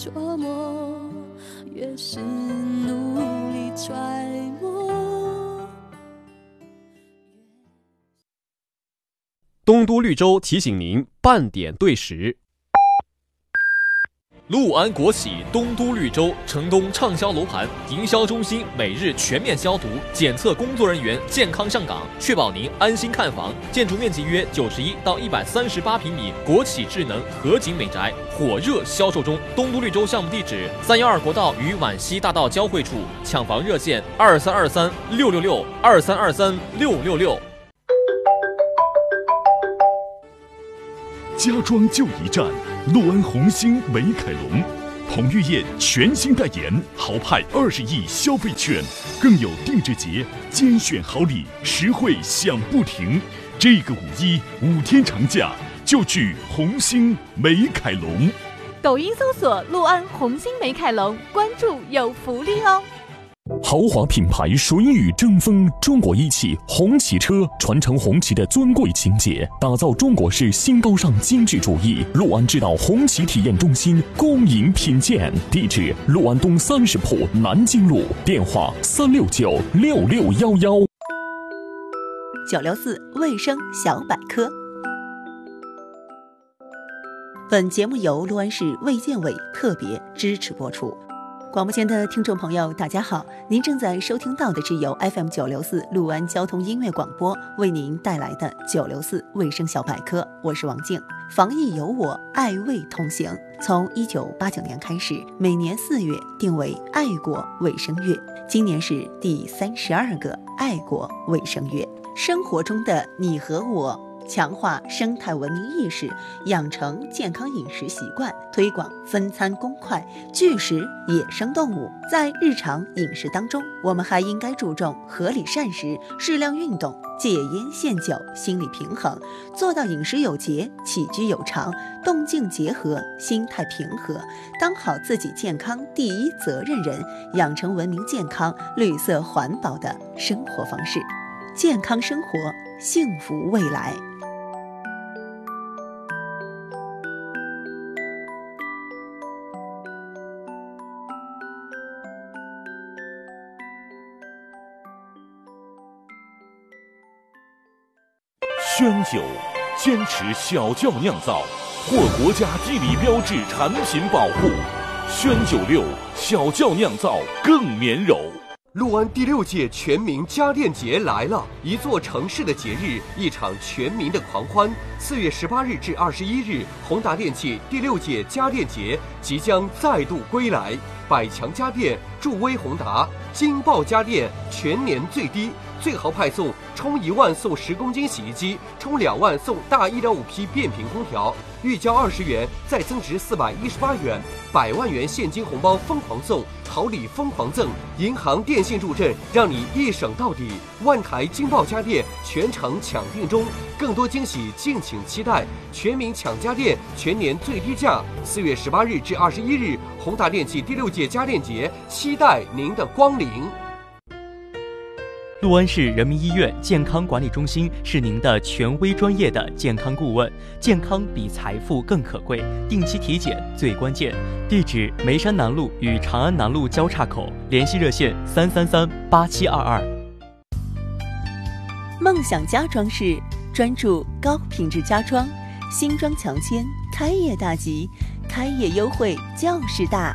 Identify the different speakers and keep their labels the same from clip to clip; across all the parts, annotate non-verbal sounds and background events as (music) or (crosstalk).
Speaker 1: 琢磨，越是努力揣摩。
Speaker 2: 东都绿洲提醒您半点对时。
Speaker 3: 陆安国企东都绿洲城东畅销楼盘营销中心每日全面消毒检测，工作人员健康上岗，确保您安心看房。建筑面积约九十一到一百三十八平米，国企智能合景美宅火热销售中。东都绿洲项目地址：三幺二国道与皖西大道交汇处，抢房热线：二三二三六六六二三二三六六六。
Speaker 4: 家装就一站，陆安红星美凯龙，彭于晏全新代言，豪派二十亿消费券，更有定制节精选好礼，实惠享不停。这个五一五天长假就去红星美凯龙。
Speaker 5: 抖音搜索“陆安红星美凯龙”，关注有福利哦。
Speaker 4: 豪华品牌水雨争锋，中国一汽红旗车传承红旗的尊贵情结，打造中国式新高尚精致主义。陆安知道红旗体验中心恭迎品鉴，地址：陆安东三十铺南京路，电话：三六九六六幺幺。
Speaker 6: 九六四卫生小百科。本节目由陆安市卫健委特别支持播出。广播前的听众朋友，大家好，您正在收听到的是由 FM 九六四陆安交通音乐广播为您带来的九六四卫生小百科，我是王静。防疫有我，爱卫同行。从一九八九年开始，每年四月定为爱国卫生月，今年是第三十二个爱国卫生月。生活中的你和我。强化生态文明意识，养成健康饮食习惯，推广分餐公筷，拒食野生动物。在日常饮食当中，我们还应该注重合理膳食、适量运动、戒烟限酒、心理平衡，做到饮食有节、起居有常、动静结合、心态平和，当好自己健康第一责任人，养成文明健康、绿色环保的生活方式，健康生活，幸福未来。
Speaker 4: 宣酒，坚持小窖酿造，获国家地理标志产品保护。宣酒六，小窖酿造更绵柔。
Speaker 7: 陆安第六届全民家电节来了，一座城市的节日，一场全民的狂欢。四月十八日至二十一日，宏达电器第六届家电节即将再度归来。百强家电助威宏达，金爆家电全年最低。最豪派送，充一万送十公斤洗衣机，充两万送大一点五匹变频空调，预交二十元再增值四百一十八元，百万元现金红包疯狂送，好礼疯狂赠，银行、电信助阵，让你一省到底。万台金爆家电全程抢订中，更多惊喜敬请期待。全民抢家电，全年最低价。四月十八日至二十一日，宏达电器第六届家电节，期待您的光临。
Speaker 8: 陆安市人民医院健康管理中心是您的权威专业的健康顾问，健康比财富更可贵，定期体检最关键。地址：眉山南路与长安南路交叉口，联系热线：三三三八七二二。
Speaker 6: 梦想家装饰专注高品质家装，新装强签，开业大吉，开业优惠就是大。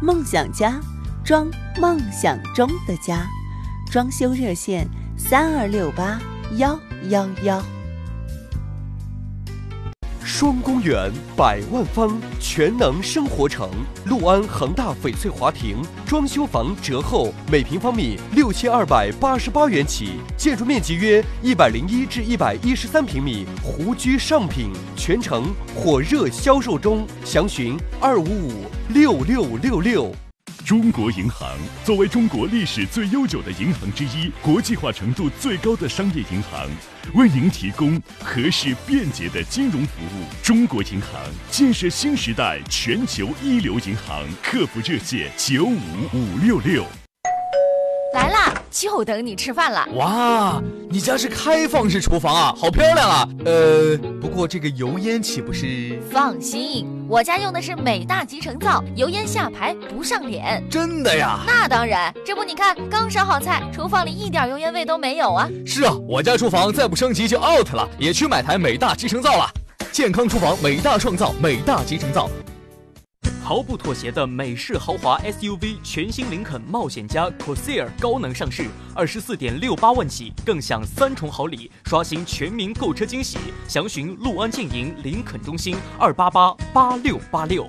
Speaker 6: 梦想家，装梦想中的家。装修热线：三二六八幺幺幺。
Speaker 7: 双公园百万方全能生活城，陆安恒大翡翠华庭装修房折后，每平方米六千二百八十八元起，建筑面积约一百零一至一百一十三平米，湖居上品，全程火热销售中，详询二五五六六六六。
Speaker 4: 中国银行作为中国历史最悠久的银行之一，国际化程度最高的商业银行，为您提供合适便捷的金融服务。中国银行建设新时代全球一流银行，客服热线九五五六六。
Speaker 5: 来啦！
Speaker 9: 就等你吃饭了。
Speaker 10: 哇，你家是开放式厨房啊，好漂亮啊！呃，不过这个油烟岂不是？
Speaker 9: 放心，我家用的是美大集成灶，油烟下排不上脸。
Speaker 10: 真的呀？
Speaker 9: 那当然，这不你看，刚烧好菜，厨房里一点油烟味都没有啊。
Speaker 10: 是啊，我家厨房再不升级就 out 了，也去买台美大集成灶了。健康厨房，美大创造，美大集成灶。
Speaker 8: 毫不妥协的美式豪华 SUV 全新林肯冒险家 Corsair 高能上市，二十四点六八万起，更享三重好礼，刷新全民购车惊喜。详询陆安建营林肯中心二八八八六八六。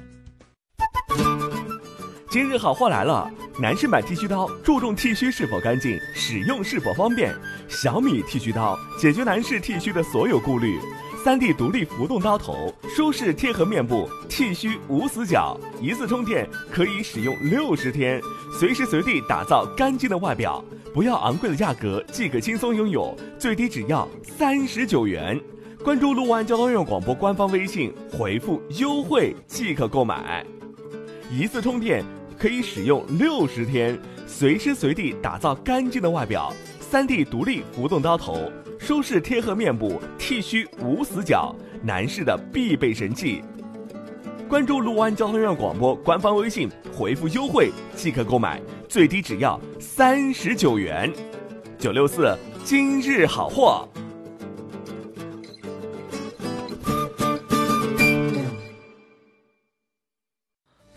Speaker 11: 今日好货来了！男士买剃须刀，注重剃须是否干净，使用是否方便。小米剃须刀解决男士剃须的所有顾虑。三 D 独立浮动刀头，舒适贴合面部，剃须无死角，一次充电可以使用六十天，随时随地打造干净的外表。不要昂贵的价格，即可轻松拥有，最低只要三十九元。关注六安交通用广播官方微信，回复优惠即可购买。一次充电可以使用六十天，随时随地打造干净的外表。三 D 独立浮动刀头。舒适贴合面部，剃须无死角，男士的必备神器。关注卢湾交通院广播官方微信，回复优惠即可购买，最低只要三十九元。九六四今日好货。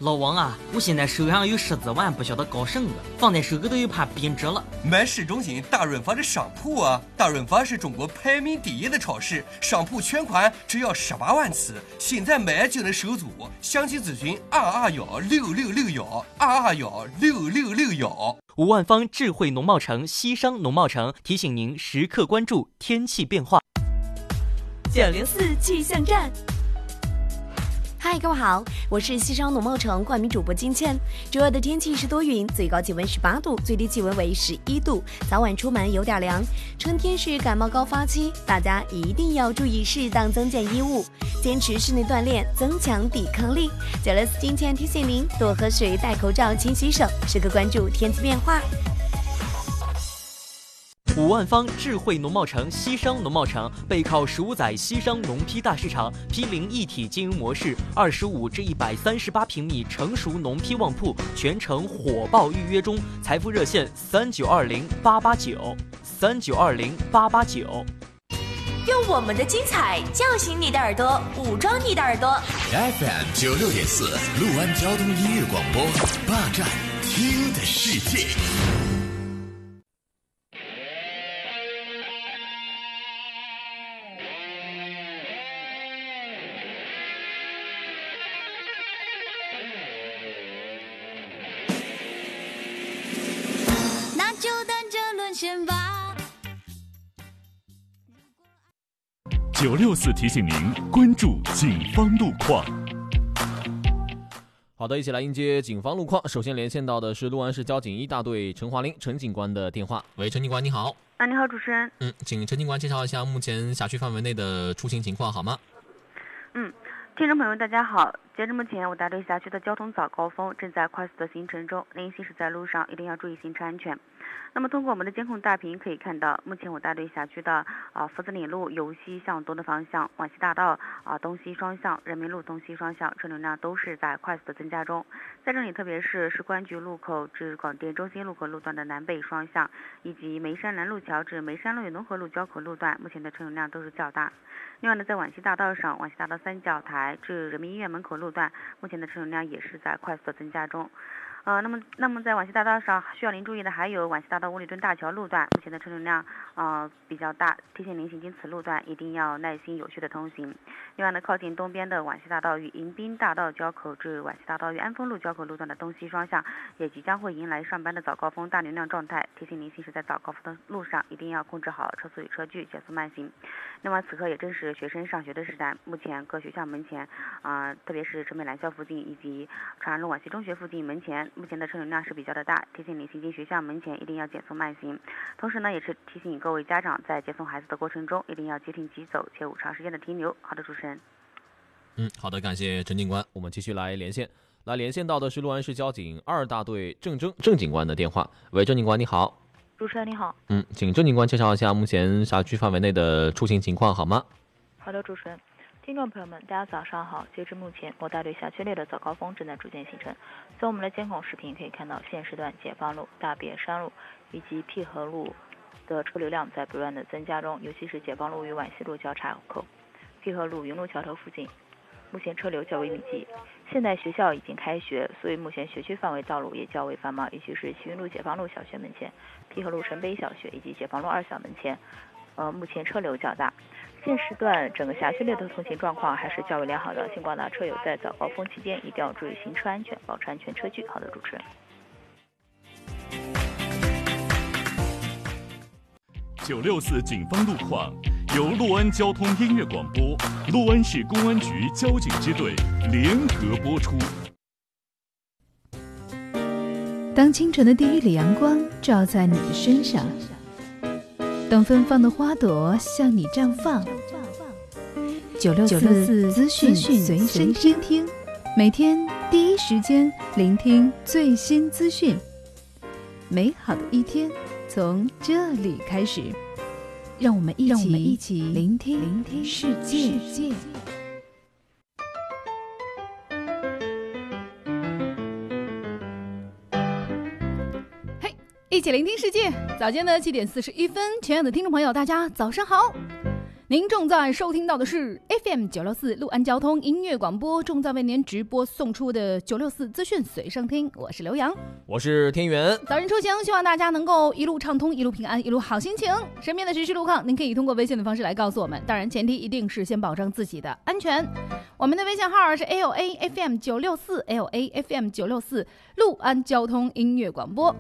Speaker 12: 老王啊，我现在手上有十几万，不晓得搞什么，放在手里头又怕贬值了。
Speaker 7: 买市中心大润发的商铺啊！大润发是中国排名第一的超市，商铺全款只要十八万起，现在买就能收租。详细咨询二二幺六六六幺二二幺六六六幺。
Speaker 8: 五万方智慧农贸城西商农贸城提醒您时刻关注天气变化。
Speaker 5: 九零四气象站。
Speaker 13: 嗨，各位好，我是西昌农贸城冠名主播金倩。周二的天气是多云，最高气温十八度，最低气温为十一度，早晚出门有点凉。春天是感冒高发期，大家一定要注意适当增减衣物，坚持室内锻炼，增强抵抗力。九六四金倩提醒您多喝水，戴口罩，勤洗手，时刻关注天气变化。
Speaker 8: 五万方智慧农贸城西商农贸城背靠十五载西商农批大市场，批零一体经营模式，二十五至一百三十八平米成熟农批旺铺，全程火爆预约中。财富热线三九二零八八九三九二零八八九。
Speaker 5: 用我们的精彩叫醒你的耳朵，武装你的耳朵。
Speaker 14: FM 九六点四，陆安交通音乐广播，霸占听的世界。
Speaker 15: 九六四提醒您关注警方路况。
Speaker 3: 好的，一起来迎接警方路况。首先连线到的是六安市交警一大队陈华林陈警官的电话。
Speaker 16: 喂，陈警官你好。
Speaker 17: 啊，你好，主持人。
Speaker 16: 嗯，请陈警官介绍一下目前辖区范围内的出行情况好吗？
Speaker 17: 嗯，听众朋友大家好。截至目前，我大队辖区的交通早高峰正在快速的形成中，您行驶在路上一定要注意行车安全。那么通过我们的监控大屏可以看到，目前我大队辖区的啊福子岭路由西向东的方向，皖西大道啊东西双向，人民路东西双向车流量都是在快速的增加中。在这里，特别是市公安局路口至广电中心路口路段的南北双向，以及眉山南路桥至眉山路与农河路交口路段，目前的车流量都是较大。另外呢，在皖西大道上，皖西大道三角台至人民医院门口路段，目前的车流量也是在快速的增加中。呃，那么，那么在皖西大道上需要您注意的还有皖西大道五里墩大桥路段，目前的车流量呃比较大，提醒您行经此路段一定要耐心有序的通行。另外呢，靠近东边的皖西大道与迎宾大道交口至皖西大道与安丰路交口路段的东西双向，也即将会迎来上班的早高峰大流量状态，提醒您行驶在早高峰的路上一定要控制好车速与车距，减速慢行。另外，此刻也正是学生上学的时代，目前各学校门前啊，特别是城北南校附近以及长安路皖西中学附近门前。目前的车流量是比较的大，提醒你行进学校门前一定要减速慢行。同时呢，也是提醒各位家长在接送孩子的过程中，一定要即停即走，切勿长时间的停留。好的，主持人。
Speaker 16: 嗯，好的，感谢陈警官。
Speaker 3: 我们继续来连线，来连线到的是六安市交警二大队郑征郑警官的电话。喂，郑警官，你好。
Speaker 18: 主持人你好。
Speaker 3: 嗯，请郑警官介绍一下目前辖区范围内的出行情况好吗？
Speaker 18: 好的，主持人。听众朋友们，大家早上好。截至目前，某大队辖区内的早高峰正在逐渐形成。从我们的监控视频可以看到，现时段解放路、大别山路以及辟河路的车流量在不断的增加中，尤其是解放路与皖西路交叉口、辟河路云路桥头附近，目前车流较为密集。现在学校已经开学，所以目前学区范围道路也较为繁忙，尤其是齐云路解放路小学门前、辟河路城北小学以及解放路二小门前，呃，目前车流较大。现时段整个辖区内的通行状况还是较为良好的，请广大车友在早高峰期间一定要注意行车安全，保持安全车距。好的，主持人。
Speaker 15: 九六四警方路况由陆安交通音乐广播、陆安市公安局交警支队联合播出。
Speaker 19: 当清晨的第一缕阳光照在你的身上。等芬芳的花朵向你绽放。九六四资讯随身听，每天第一时间聆听最新资讯。美好的一天从这里开始，让我们一起一起聆听聆听世界。一起聆听世界。早间的七点四十一分，亲爱的听众朋友，大家早上好。您正在收听到的是 FM 九六四陆安交通音乐广播，正在为您直播送出的九六四资讯随身听。我是刘洋，
Speaker 3: 我是天元。
Speaker 19: 早晨出行，希望大家能够一路畅通，一路平安，一路好心情。身边的实时路况，您可以通过微信的方式来告诉我们。当然，前提一定是先保证自己的安全。我们的微信号是 L A F M 九六四 L A F M 九六四陆安交通音乐广播。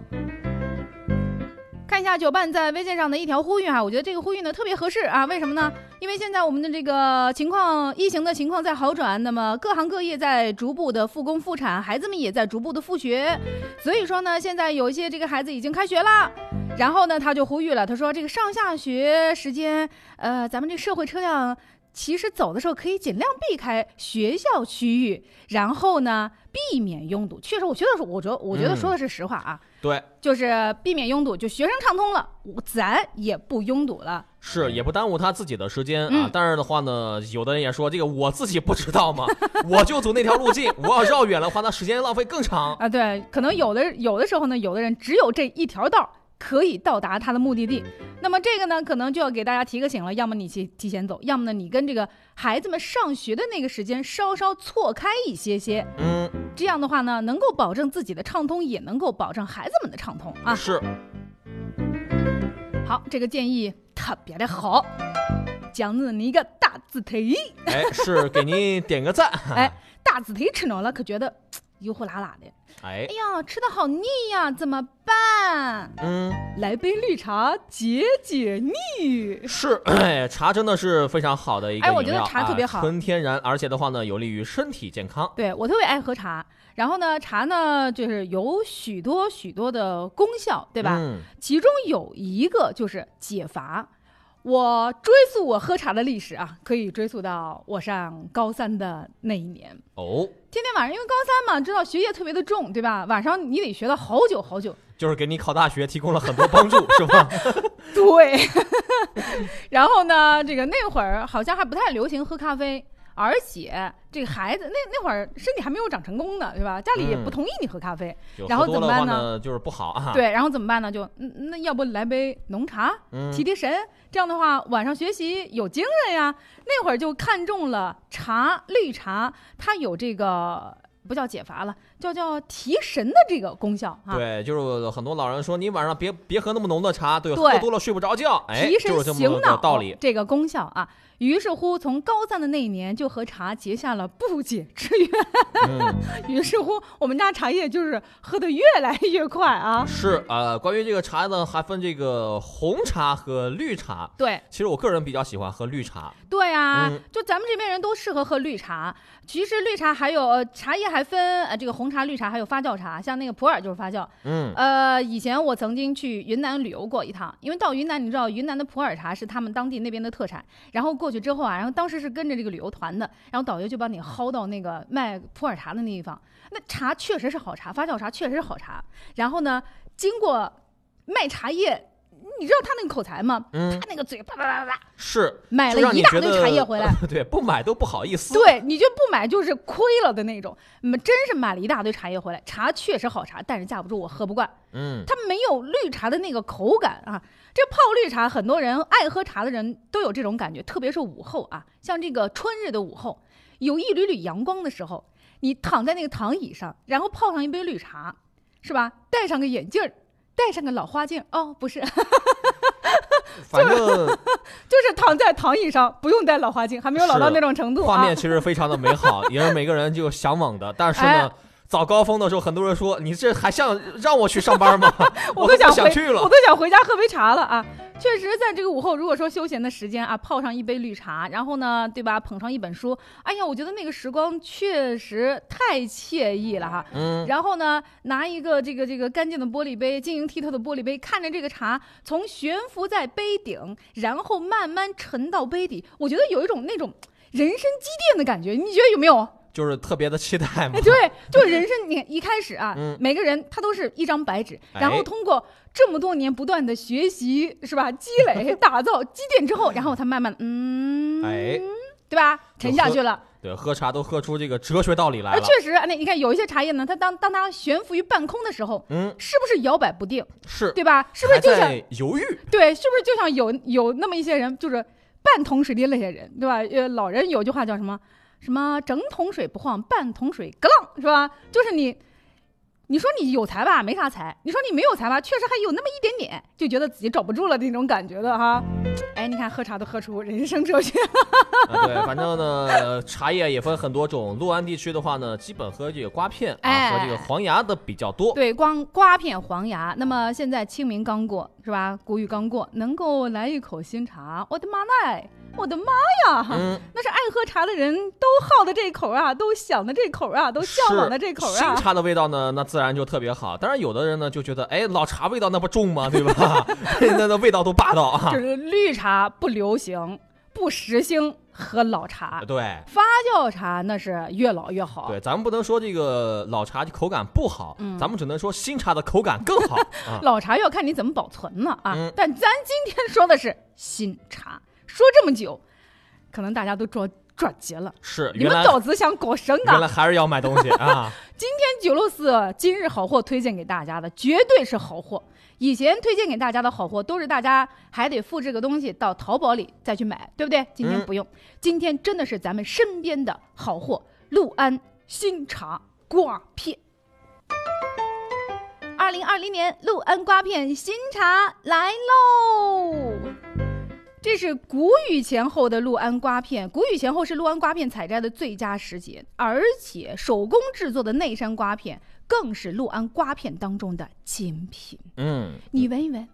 Speaker 19: 看一下九办在微信上的一条呼吁哈，我觉得这个呼吁呢特别合适啊，为什么呢？因为现在我们的这个情况，疫情的情况在好转，那么各行各业在逐步的复工复产，孩子们也在逐步的复学，所以说呢，现在有一些这个孩子已经开学了，然后呢他就呼吁了，他说这个上下学时间，呃，咱们这社会车辆。其实走的时候可以尽量避开学校区域，然后呢避免拥堵。确实，我觉得是，我觉得，我觉得说的是实话啊。
Speaker 3: 对，
Speaker 19: 就是避免拥堵，就学生畅通了，咱也不拥堵了。
Speaker 3: 是，也不耽误他自己的时间啊。但是的话呢，有的人也说，这个我自己不知道吗？(laughs) 我就走那条路径，我要绕远的话，那时间浪费更长
Speaker 19: 啊。对，可能有的有的时候呢，有的人只有这一条道。可以到达他的目的地，那么这个呢，可能就要给大家提个醒了。要么你去提前走，要么呢，你跟这个孩子们上学的那个时间稍稍错开一些些。
Speaker 3: 嗯，
Speaker 19: 这样的话呢，能够保证自己的畅通，也能够保证孩子们的畅通啊。
Speaker 3: 是。
Speaker 19: 好，这个建议特别的好，奖励你一个大字腿。
Speaker 3: 哎，是给您点个赞。(laughs)
Speaker 19: 哎，大字腿吃着了，可觉得油乎辣辣的。
Speaker 3: 哎，
Speaker 19: 哎呀，吃的好腻呀，怎么办？
Speaker 3: 嗯，
Speaker 19: 来杯绿茶解解腻。
Speaker 3: 是，哎，(clears throat) 茶真的是非常好的一个
Speaker 19: 哎，我觉得茶特别好，
Speaker 3: 纯天然，而且的话呢，有利于身体健康。
Speaker 19: 对我特别爱喝茶，然后呢，茶呢就是有许多许多的功效，对吧？
Speaker 3: 嗯，
Speaker 19: 其中有一个就是解乏。我追溯我喝茶的历史啊，可以追溯到我上高三的那一年
Speaker 3: 哦。
Speaker 19: 天天晚上，因为高三嘛，知道学业特别的重，对吧？晚上你得学到好久好久，
Speaker 3: 就是给你考大学提供了很多帮助，是吧？(laughs)
Speaker 19: 对。(laughs) 然后呢，这个那会儿好像还不太流行喝咖啡。而且这个孩子那那会儿身体还没有长成功呢，对吧？家里也不同意你喝咖啡，然后怎么办
Speaker 3: 呢？就是不好啊。
Speaker 19: 对，然后怎么办呢？就那要不来杯浓茶，提提神。这样的话晚上学习有精神呀。那会儿就看中了茶，绿茶，它有这个。不叫解乏了，叫叫提神的这个功效啊。
Speaker 3: 对，就是很多老人说，你晚上别别喝那么浓的茶，对，喝多了睡不着觉。哎，
Speaker 19: 提神醒脑
Speaker 3: 道理，
Speaker 19: 这个功效啊。于是乎，从高三的那一年就和茶结下了不解之缘。(laughs) 于是乎，我们家茶叶就是喝的越来越快啊。
Speaker 3: 是呃，关于这个茶呢，还分这个红茶和绿茶。
Speaker 19: 对，
Speaker 3: 其实我个人比较喜欢喝绿茶。
Speaker 19: 对啊，就咱们这边人都适合喝绿茶。其实绿茶还有茶叶还分呃这个红茶、绿茶，还有发酵茶，像那个普洱就是发酵。
Speaker 3: 嗯，
Speaker 19: 呃，以前我曾经去云南旅游过一趟，因为到云南你知道云南的普洱茶是他们当地那边的特产，然后过去之后啊，然后当时是跟着这个旅游团的，然后导游就把你薅到那个卖普洱茶的那地方，那茶确实是好茶，发酵茶确实是好茶。然后呢，经过卖茶叶，你知道他那个口才吗？
Speaker 3: 嗯
Speaker 19: 他那个嘴啪啪啪啪啪，
Speaker 3: 是
Speaker 19: 买了一大堆茶叶回来 (laughs)
Speaker 3: 对，不买都不好意思。
Speaker 19: 对，你就不买就是亏了的那种。嗯，真是买了一大堆茶叶回来，茶确实好茶，但是架不住我喝不惯。
Speaker 3: 嗯，
Speaker 19: 它没有绿茶的那个口感啊。这泡绿茶，很多人爱喝茶的人都有这种感觉，特别是午后啊，像这个春日的午后，有一缕缕阳光的时候，你躺在那个躺椅上，然后泡上一杯绿茶，是吧？戴上个眼镜儿，戴上个老花镜，哦，不是，(laughs)
Speaker 3: 反正 (laughs)
Speaker 19: 就是躺在躺椅上，不用戴老花镜，还没有老到那种程度啊。
Speaker 3: 画面其实非常的美好，也是每个人就向往的。但是呢
Speaker 19: 哎，
Speaker 3: 早高峰的时候，很多人说你这还像让我去上班吗？(laughs)
Speaker 19: 我
Speaker 3: 都
Speaker 19: 都想
Speaker 3: 想去了
Speaker 19: 我。都想回家喝杯茶了啊！确实，在这个午后，如果说休闲的时间啊，泡上一杯绿茶，然后呢，对吧，捧上一本书，哎呀，我觉得那个时光确实太惬意了哈。
Speaker 3: 嗯
Speaker 19: 然后呢，拿一个这个这个干净的玻璃杯，晶莹剔透的玻璃杯，看着这个茶从悬浮在杯顶，然后慢慢沉到杯底，我觉得有一种那种人生积淀的感觉，你觉得有没有？
Speaker 3: 就是特别的期待嘛
Speaker 19: 哎，。对，就人生，你一开始啊，
Speaker 3: 嗯
Speaker 19: 每个人他都是一张白纸，
Speaker 3: 哎
Speaker 19: 然后通过这么多年不断的学习，是吧？积累、(laughs) 打造、积淀之后，然后才慢慢，嗯，
Speaker 3: 哎，
Speaker 19: 对吧？沉下去了。
Speaker 3: 对，喝茶都喝出这个哲学道理来了。
Speaker 19: 确实，那你看有一些茶叶呢，它当当它悬浮于半空的时候，
Speaker 3: 嗯，
Speaker 19: 是不是摇摆不定？
Speaker 3: 是
Speaker 19: 对吧？是不是就像
Speaker 3: 在犹豫？
Speaker 19: 对，是不是就像有有那么一些人，就是半桶水的那些人，对吧？呃，老人有句话叫什么？什么整桶水不晃，半桶水咯浪，是吧？就是你，你说你有才吧，没啥才；你说你没有才吧，确实还有那么一点点，就觉得自己找不住了那种感觉的哈。哎，你看喝茶都喝出人生哲学。(laughs)
Speaker 3: 啊，对，反正呢，呃茶叶也分很多种。六安地区的话呢，基本喝这个瓜片啊，
Speaker 19: 哎
Speaker 3: 和这个黄芽的比较多。
Speaker 19: 对，光瓜片、黄芽。那么现在清明刚过，是吧？谷雨刚过，能够来一口新茶，我的妈奈！我的妈呀！
Speaker 3: 嗯
Speaker 19: 那是爱喝茶的人都好的这口啊，都想的这口啊，都向往的这口啊。
Speaker 3: 新茶的味道呢，那自然就特别好。当然，有的人呢就觉得，哎，老茶味道那不重吗？对吧？(laughs) 那那味道都霸道啊
Speaker 19: 就。是绿茶不流行，不时兴喝老茶。
Speaker 3: 对
Speaker 19: 发酵茶那是越老越好。
Speaker 3: 对，咱们不能说这个老茶口感不好，
Speaker 19: 嗯
Speaker 3: 咱们只能说新茶的口感更好 (laughs) 啊。
Speaker 19: 老茶要看你怎么保存呢啊！
Speaker 3: 嗯
Speaker 19: 但咱今天说的是新茶，说这么久，可能大家都着转急了。
Speaker 3: 是，
Speaker 19: 你们脑子想搞什
Speaker 3: 原来？还是要买东西啊。(laughs)
Speaker 19: 今天九六四今日好货推荐给大家的，绝对是好货。以前推荐给大家的好货，都是大家还得复制个东西到淘宝里再去买，对不对？今天
Speaker 3: 嗯
Speaker 19: 不用，今天真的是咱们身边的好货——六安新茶瓜片。二零二零年六安瓜片新茶来喽！这是谷雨前后的六安瓜片，谷雨前后是六安瓜片采摘的最佳时节，而且手工制作的内山瓜片更是六安瓜片当中的精品。
Speaker 3: 嗯，
Speaker 19: 你闻一闻，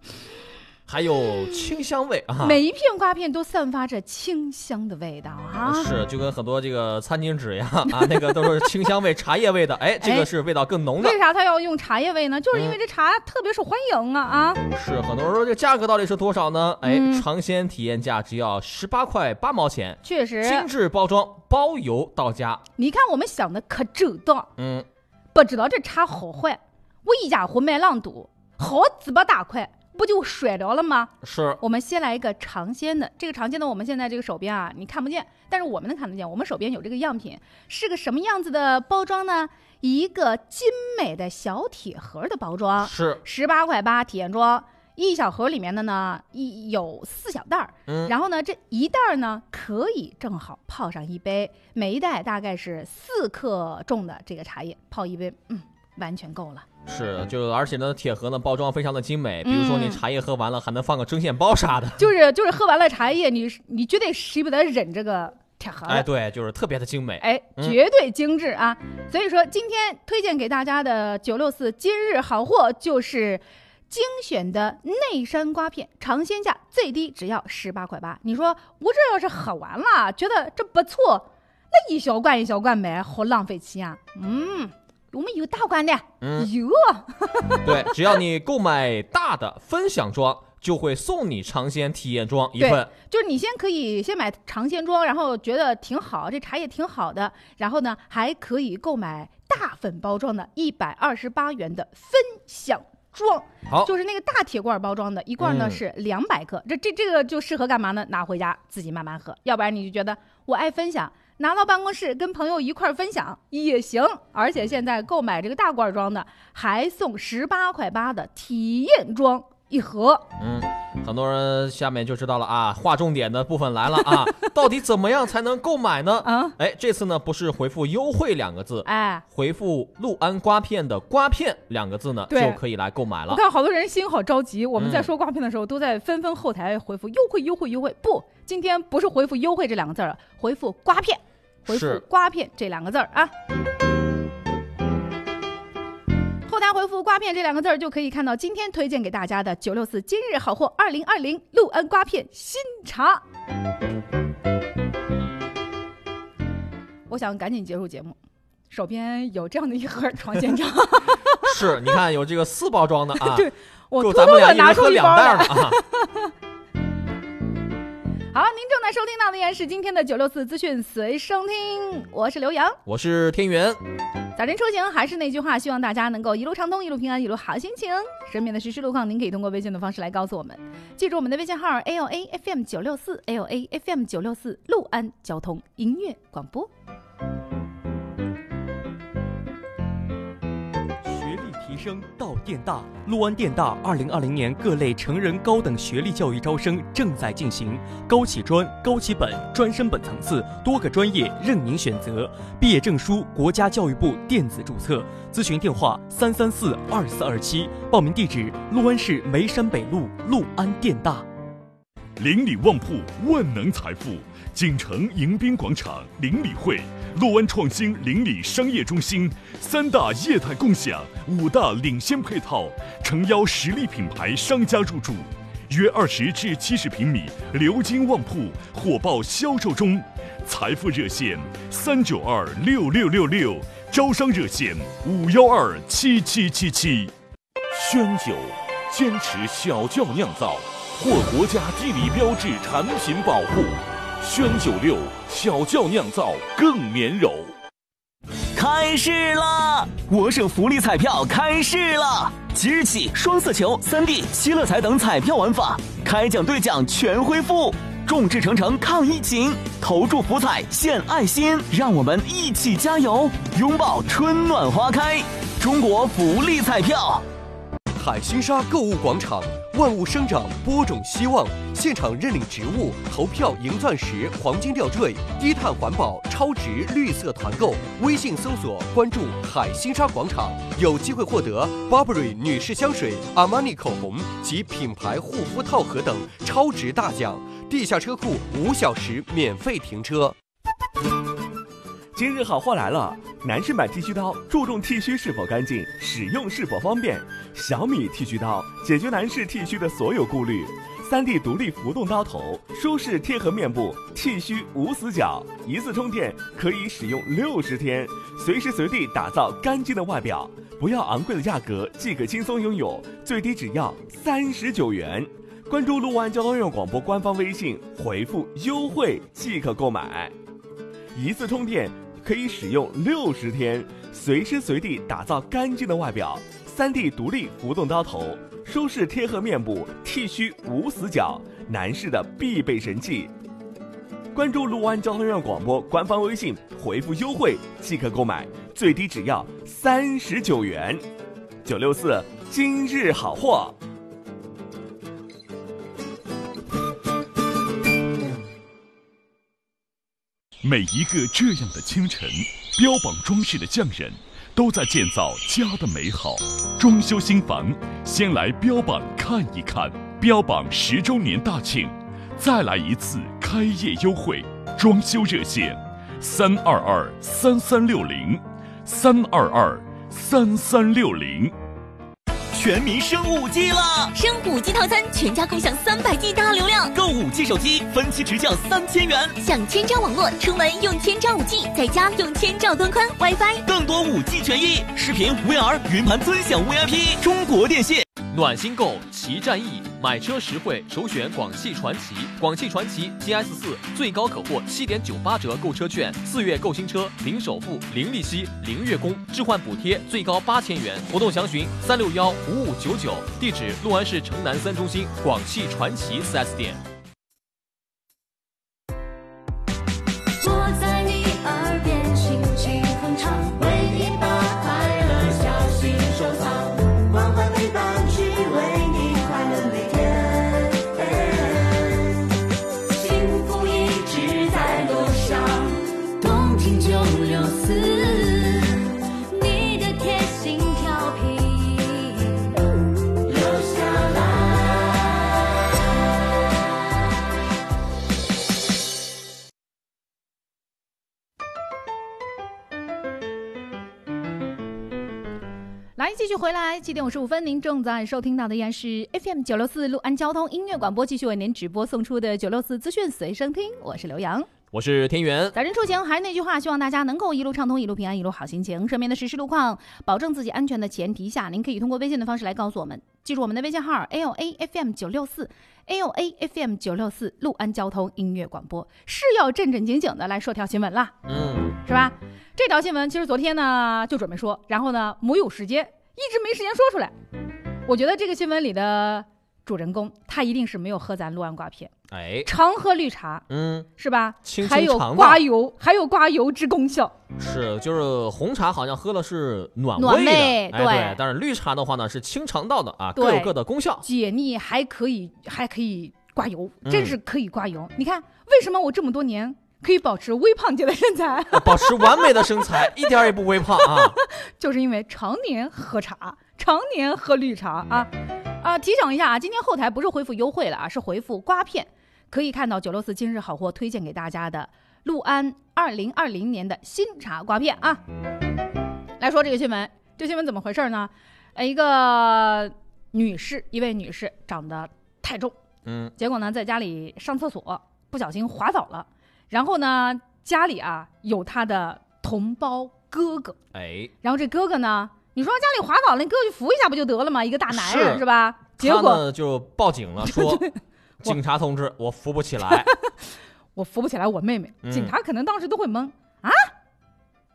Speaker 3: 还有清香味啊。
Speaker 19: 每一片瓜片都散发着清香的味道啊！
Speaker 3: 是，就跟很多这个餐巾纸一样啊，(laughs) 那个都是清香味、茶叶味的。哎，这
Speaker 19: 哎
Speaker 3: 个是味道更浓的。
Speaker 19: 为啥它要用茶叶味呢？就是因为这茶特别受欢迎啊啊！
Speaker 3: 是，很多人说这价格到底是多少呢？哎，
Speaker 19: 嗯
Speaker 3: 尝鲜体验价只要十八块八毛钱，
Speaker 19: 确实，
Speaker 3: 精致包装，包邮到家。
Speaker 19: 你看我们想的可周到，
Speaker 3: 嗯，
Speaker 19: 不知道这茶好坏，我一家伙买两肚，好几百大块，不就甩着了吗？
Speaker 3: 是
Speaker 19: 我们先来一个尝鲜的，这个尝鲜的我们现在这个手边啊，你看不见，但是我们能看得见，我们手边有这个样品，是个什么样子的包装呢？一个精美的小铁盒的包装，
Speaker 3: 是
Speaker 19: 十八块八体验装。一小盒里面的呢，一有四小袋儿，
Speaker 3: 嗯
Speaker 19: 然后呢，这一袋儿呢可以正好泡上一杯，每一袋大概是四克重的这个茶叶，泡一杯，嗯，完全够了。
Speaker 3: 是，就而且呢，铁盒呢包装非常的精美，比如说你
Speaker 19: 嗯
Speaker 3: 茶叶喝完了，还能放个针线包啥的。
Speaker 19: 就是就是喝完了茶叶，你你绝对舍不得忍这个铁盒子。
Speaker 3: 哎，对，就是特别的精美。
Speaker 19: 哎，
Speaker 3: 嗯
Speaker 19: 绝对精致啊！所以说，今天推荐给大家的九六四今日好货就是精选的内山瓜片，尝鲜价最低只要十八块八。你说我这要是喝完了，觉得这不错，那一小罐一小罐买，好浪费钱啊！嗯，我们有大罐的，
Speaker 3: 嗯
Speaker 19: 有。(laughs)
Speaker 3: 对，只要你购买大的分享装，就会送你尝鲜体验装一
Speaker 19: 对
Speaker 3: 份。
Speaker 19: 就是你先可以先买尝鲜装，然后觉得挺好，这茶叶挺好的，然后呢还可以购买大粉包装的一百二十八元的分享装，
Speaker 3: 好
Speaker 19: 就是那个大铁罐包装的，一罐呢
Speaker 3: 嗯
Speaker 19: 是两百克，这这这个就适合干嘛呢？拿回家自己慢慢喝，要不然你就觉得我爱分享。拿到办公室跟朋友一块儿分享也行，而且现在购买这个大罐装的还送十八块八的体验装一盒。
Speaker 3: 嗯，很多人下面就知道了啊，划重点的部分来了啊，(laughs) 到底怎么样才能购买呢？
Speaker 19: 啊，
Speaker 3: 哎，这次呢不是回复“优惠”两个字，
Speaker 19: 哎，
Speaker 3: 回复“六安瓜片”的“瓜片”两个字呢，就可以来购买了
Speaker 19: 我。看好多人心好着急，我们在
Speaker 3: 嗯
Speaker 19: 说瓜片的时候，都在纷纷后台回复优惠、优惠、优惠。不，今天不是回复优惠这两个字儿了，回复瓜片，回复
Speaker 3: 是
Speaker 19: 瓜片这两个字儿啊。后台回复“瓜片”这两个字儿，就可以看到今天推荐给大家的九六四今日好货二零二零六安瓜片新茶。我想赶紧结束节目，手边有这样的一盒床前茶，(laughs)
Speaker 3: 是，你看有这个四包装的啊，(laughs)
Speaker 19: 对我
Speaker 3: 够
Speaker 19: 偷偷的拿出
Speaker 3: 两袋儿啊。(laughs)
Speaker 19: 好，您正在收听到的依然是今天的九六四资讯随声听，我是刘洋。
Speaker 3: 我是天元，
Speaker 19: 早晨出行还是那句话，希望大家能够一路畅通，一路平安，一路好心情。身边的实时路况，您可以通过微信的方式来告诉我们。记住我们的微信号 L A F M 九六四 L A F M 九六四六安交通音乐广播。
Speaker 8: 升到电大，陆安电大二零二零年各类成人高等学历教育招生正在进行，高起专、高起本、专升本层次多个专业任您选择，毕业证书国家教育部电子注册。咨询电话：三三四二四二七，报名地址：陆安市梅山北路陆安电大。
Speaker 4: 邻里旺铺，万能财富，锦城迎宾广场邻里会，洛湾创新邻里商业中心，三大业态共享，五大领先配套，诚邀实力品牌商家入驻，约二十至七十平米鎏金旺铺火爆销售中，财富热线三九二六六六六，招商热线五幺二七七七七。
Speaker 20: 宣酒，坚持小窖酿造，获国家地理标志产品保护。宣九六小窖酿造更绵柔。
Speaker 21: 开市啦！我省福利彩票开市啦！即日起，双色球、三 D、七乐彩等彩票玩法开奖兑奖全恢复。众志成城抗疫情，投注福彩献爱心，让我们一起加油，拥抱春暖花开。中国福利彩票。
Speaker 7: 海心沙购物广场，万物生长，播种希望。现场认领植物，投票赢钻石、黄金吊坠，低碳环保、超值绿色团购。微信搜索关注海心沙广场，有机会获得 Burberry 女士香水、阿玛尼口红及品牌护肤套盒等超值大奖。地下车库五小时免费停车。
Speaker 11: 今日好货来了！男士买剃须刀注重剃须是否干净，使用是否方便。小米剃须刀解决男士剃须的所有顾虑。三 D 独立浮动刀头，舒适贴合面部，剃须无死角，一次充电可以使用六十天，随时随地打造干净的外表。不要昂贵的价格即可轻松拥有，最低只要三十九元。关注陆安交通院广播官方微信，回复优惠即可购买。一次充电可以使用六十天，随时随地打造干净的外表。三 D 独立浮动刀头，舒适贴合面部，剃须无死角，男士的必备神器。关注陆安交通院广播官方微信，回复优惠即可购买，最低只要三十九元。九六四今日好货。
Speaker 4: 每一个这样的清晨，标榜装饰的匠人都在建造家的美好。装修新房，先来标榜看一看。标榜十周年大庆，再来一次开业优惠。装修热线：三二二三三六零，三二二三三六零。
Speaker 21: 全民升五 G 了！
Speaker 9: 升五 G 套餐，全家共享三百 G 大流量，
Speaker 21: 购五 G 手机分期直降三千元，
Speaker 9: 享千兆网络，出门用千兆五 G，在家用千兆端宽 WiFi，
Speaker 21: 更多五 G 权益，视频 VR 云盘尊享 VIP，中国电信。
Speaker 16: 暖心购，齐战役，买车实惠，首选广汽传祺。广汽传祺 GS 四最高可获七点九八折购车券，四月购新车零首付、零利息、零月供，置换补贴最高八千元。活动详询三六幺五五九九，地址六安市城南三中心广汽传祺 4S 店。
Speaker 19: 七点五十五分，您正在收听到的依然是 FM 九六四六安交通音乐广播，继续为您直播送出的九六四资讯随身听，我是刘洋。
Speaker 3: 我是田园。
Speaker 19: 早晨出行还是那句话，希望大家能够一路畅通，一路平安，一路好心情。身边的实时路况，保证自己安全的前提下，您可以通过微信的方式来告诉我们。记住我们的微信号 L A F M 九六四 L A F M 九六四陆安交通音乐广播是要正正经经的来说条新闻啦，
Speaker 3: 嗯，
Speaker 19: 是吧？这条新闻其实昨天呢就准备说，然后呢没有时间，一直没时间说出来。我觉得这个新闻里的主人公他一定是没有喝咱六安瓜片，
Speaker 3: 哎，
Speaker 19: 常喝绿茶，
Speaker 3: 嗯，
Speaker 19: 是吧？
Speaker 3: 清清
Speaker 19: 还有刮油，还有刮油之功效。
Speaker 3: 是，就是红茶好像喝了是暖
Speaker 19: 暖
Speaker 3: 胃的，
Speaker 19: 胃对
Speaker 3: 哎对，但是绿茶的话呢是清肠道的啊，各有各的功效。
Speaker 19: 解腻还可以，还可以刮油，
Speaker 3: 嗯
Speaker 19: 真是可以刮油。你看，为什么我这么多年可以保持微胖姐的身材？(laughs)
Speaker 3: 保持完美的身材，(laughs) 一点儿也不微胖啊！(laughs)
Speaker 19: 就是因为常年喝茶，常年喝绿茶啊啊！提醒一下啊，今天后台不是回复优惠了啊，是回复瓜片，可以看到九六四今日好货推荐给大家的陆安二零二零年的新茶瓜片啊。来说这个新闻，这新闻怎么回事呢？呃，一个女士，一位女士长得太重，
Speaker 3: 嗯，
Speaker 19: 结果呢在家里上厕所不小心滑倒了，然后呢家里啊有他的同胞哥哥，
Speaker 3: 哎，
Speaker 19: 然后这哥哥呢，你说家里滑倒了，你哥哥去扶一下不就得了吗？一个大男人
Speaker 3: 是
Speaker 19: 吧？结
Speaker 3: 他
Speaker 19: 果
Speaker 3: 呢就报警了，说 (laughs) 警察同志，我扶不起来。(laughs)
Speaker 19: 我扶不起来我妹妹，
Speaker 3: 嗯
Speaker 19: 警察可能当时都会懵啊，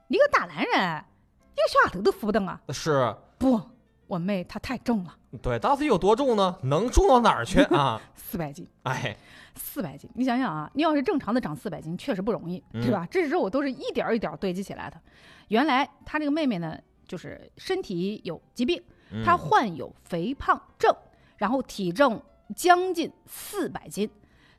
Speaker 19: 你个大男人，一个小丫头都扶不动啊？
Speaker 3: 是，
Speaker 19: 不，我妹她太重了，
Speaker 3: 对，到底有多重呢？能重到哪儿去啊？(laughs)
Speaker 19: 四百斤。
Speaker 3: 哎，
Speaker 19: 四百斤，你想想啊，你要是正常的长四百斤，确实不容易，
Speaker 3: 嗯
Speaker 19: 对吧？这肉都是一点儿一点儿堆积起来的。原来他这个妹妹呢，就是身体有疾病，
Speaker 3: 嗯
Speaker 19: 她患有肥胖症，然后体重将近四百斤。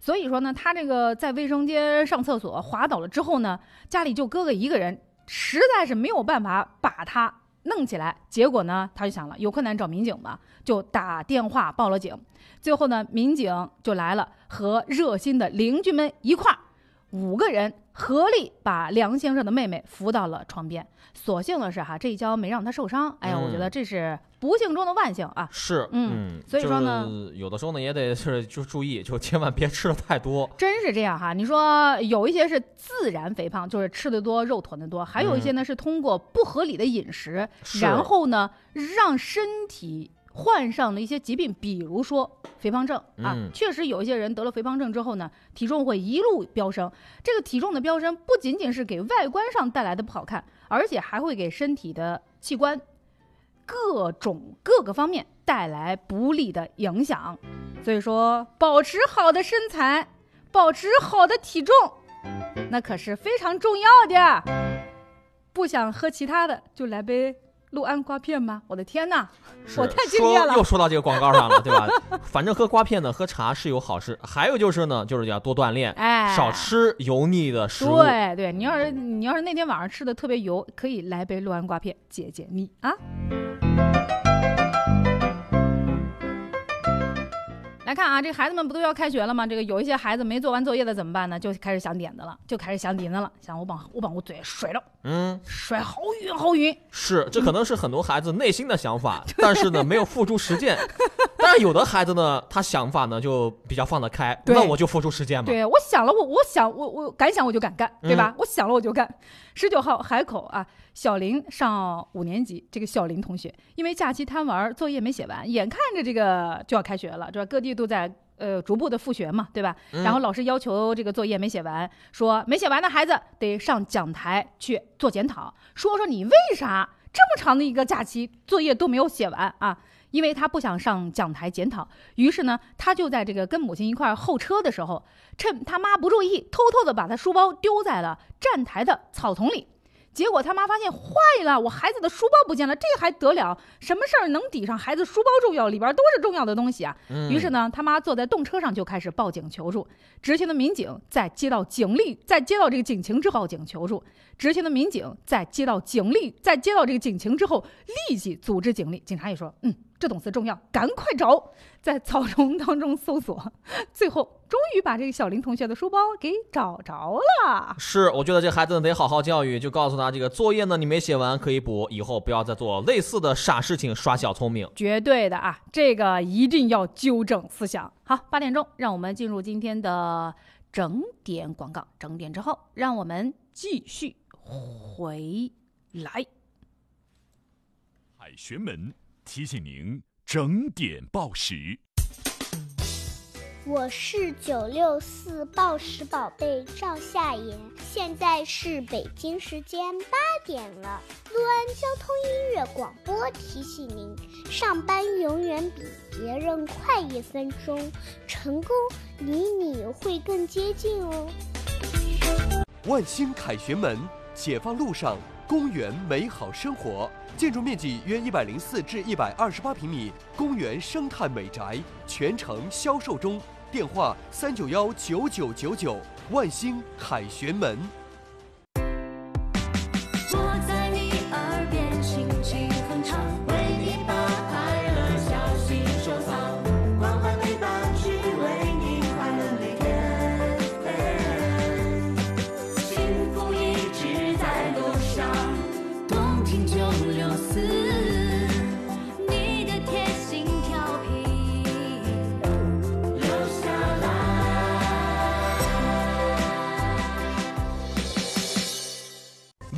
Speaker 19: 所以说呢，她这个在卫生间上厕所滑倒了之后呢，家里就哥哥一个人，实在是没有办法把她弄起来。结果呢，他就想了，有困难找民警吧，就打电话报了警。最后呢，民警就来了，和热心的邻居们一块儿，五个人合力把梁先生的妹妹扶到了床边。所幸的是哈，这一跤没让他受伤。哎呀，我觉得这是不幸中的万幸啊！
Speaker 3: 是，
Speaker 19: 嗯所以说呢
Speaker 3: 有的时候呢也得是就注意，就 (laughs) 千万别吃的太多。
Speaker 19: 真是这样哈，你说有一些是自然肥胖，就是吃的多，肉囤的多；还有一些呢是通过不合理的饮食，然后呢让身体患上了一些疾病，比如说肥胖症啊。
Speaker 3: 嗯
Speaker 19: 确实有一些人得了肥胖症之后呢，体重会一路飙升。这个体重的飙升不仅仅是给外观上带来的不好看，而且还会给身体的器官各种各个方面带来不利的影响。所以说，保持好的身材，保持好的体重，那可是非常重要的。不想喝其他的，就来杯陆安瓜片吗。我的天哪，我太敬业了
Speaker 3: 又。说到这个广告上了，对吧？(laughs) 反正喝瓜片呢，喝茶是有好事，还有就是呢，就是要多锻炼，
Speaker 19: 哎
Speaker 3: 少吃油腻的食物。
Speaker 19: 对对，你要是你要是那天晚上吃的特别油，可以来杯六安瓜片解解腻啊。来看啊，这孩子们不都要开学了吗？这个有一些孩子没做完作业的怎么办呢？就开始想点子了，就开始想点子了，想我把我把我嘴甩了，
Speaker 3: 嗯，
Speaker 19: 甩好远好远。
Speaker 3: 是，这可能是很多孩子内心的想法，(laughs) 但是呢，没有付诸实践。(laughs) 但是有的孩子呢，他想法呢就比较放得开，那我就付出实践嘛。
Speaker 19: 对，我想了，我我想我我敢想我就敢干，对吧？
Speaker 3: 嗯
Speaker 19: 我想了我就干。十九号海口啊，小林上五年级，这个小林同学因为假期贪玩，作业没写完，眼看着这个就要开学了，对吧各地都在。呃，逐步的复学嘛，对吧？
Speaker 3: 嗯
Speaker 19: 然后老师要求这个作业没写完，说没写完的孩子得上讲台去做检讨，说说你为啥这么长的一个假期作业都没有写完啊？因为他不想上讲台检讨，于是呢，他就在这个跟母亲一块候车的时候，趁他妈不注意，偷偷的把他书包丢在了站台的草丛里。结果他妈发现坏了，我孩子的书包不见了，这还得了？什么事儿能抵上孩子书包重要？里边都是重要的东西啊！
Speaker 3: 嗯
Speaker 19: 于是呢，他妈坐在动车上就开始报警求助。执勤的民警在接到警力，在接到这个警情之后报警求助。执勤的民警在接到警力，在接到这个警情之后，立即组织警力。警察也说，嗯，这种词重要，赶快找，在草丛当中搜索，最后终于把这个小林同学的书包给找着了。
Speaker 3: 是，我觉得这孩子呢得好好教育，就告诉他这个作业呢你没写完可以补，以后不要再做类似的傻事情耍小聪明。
Speaker 19: 绝对的啊，这个一定要纠正思想。好，八点钟，让我们进入今天的整点广告。整点之后，让我们继续回来。
Speaker 4: 海旋门提醒您整点报时。
Speaker 22: 我是九六四报时宝贝赵夏妍，现在是北京时间八点了。陆安交通音乐广播提醒您：上班永远比别人快一分钟，成功离你会更接近哦。
Speaker 7: 万兴凯旋门，解放路上，公园美好生活，建筑面积约一百零四至一百二十八平米，公园生态美宅，全程销售中。电话三九幺九九九九，万兴凯旋门。
Speaker 1: 我在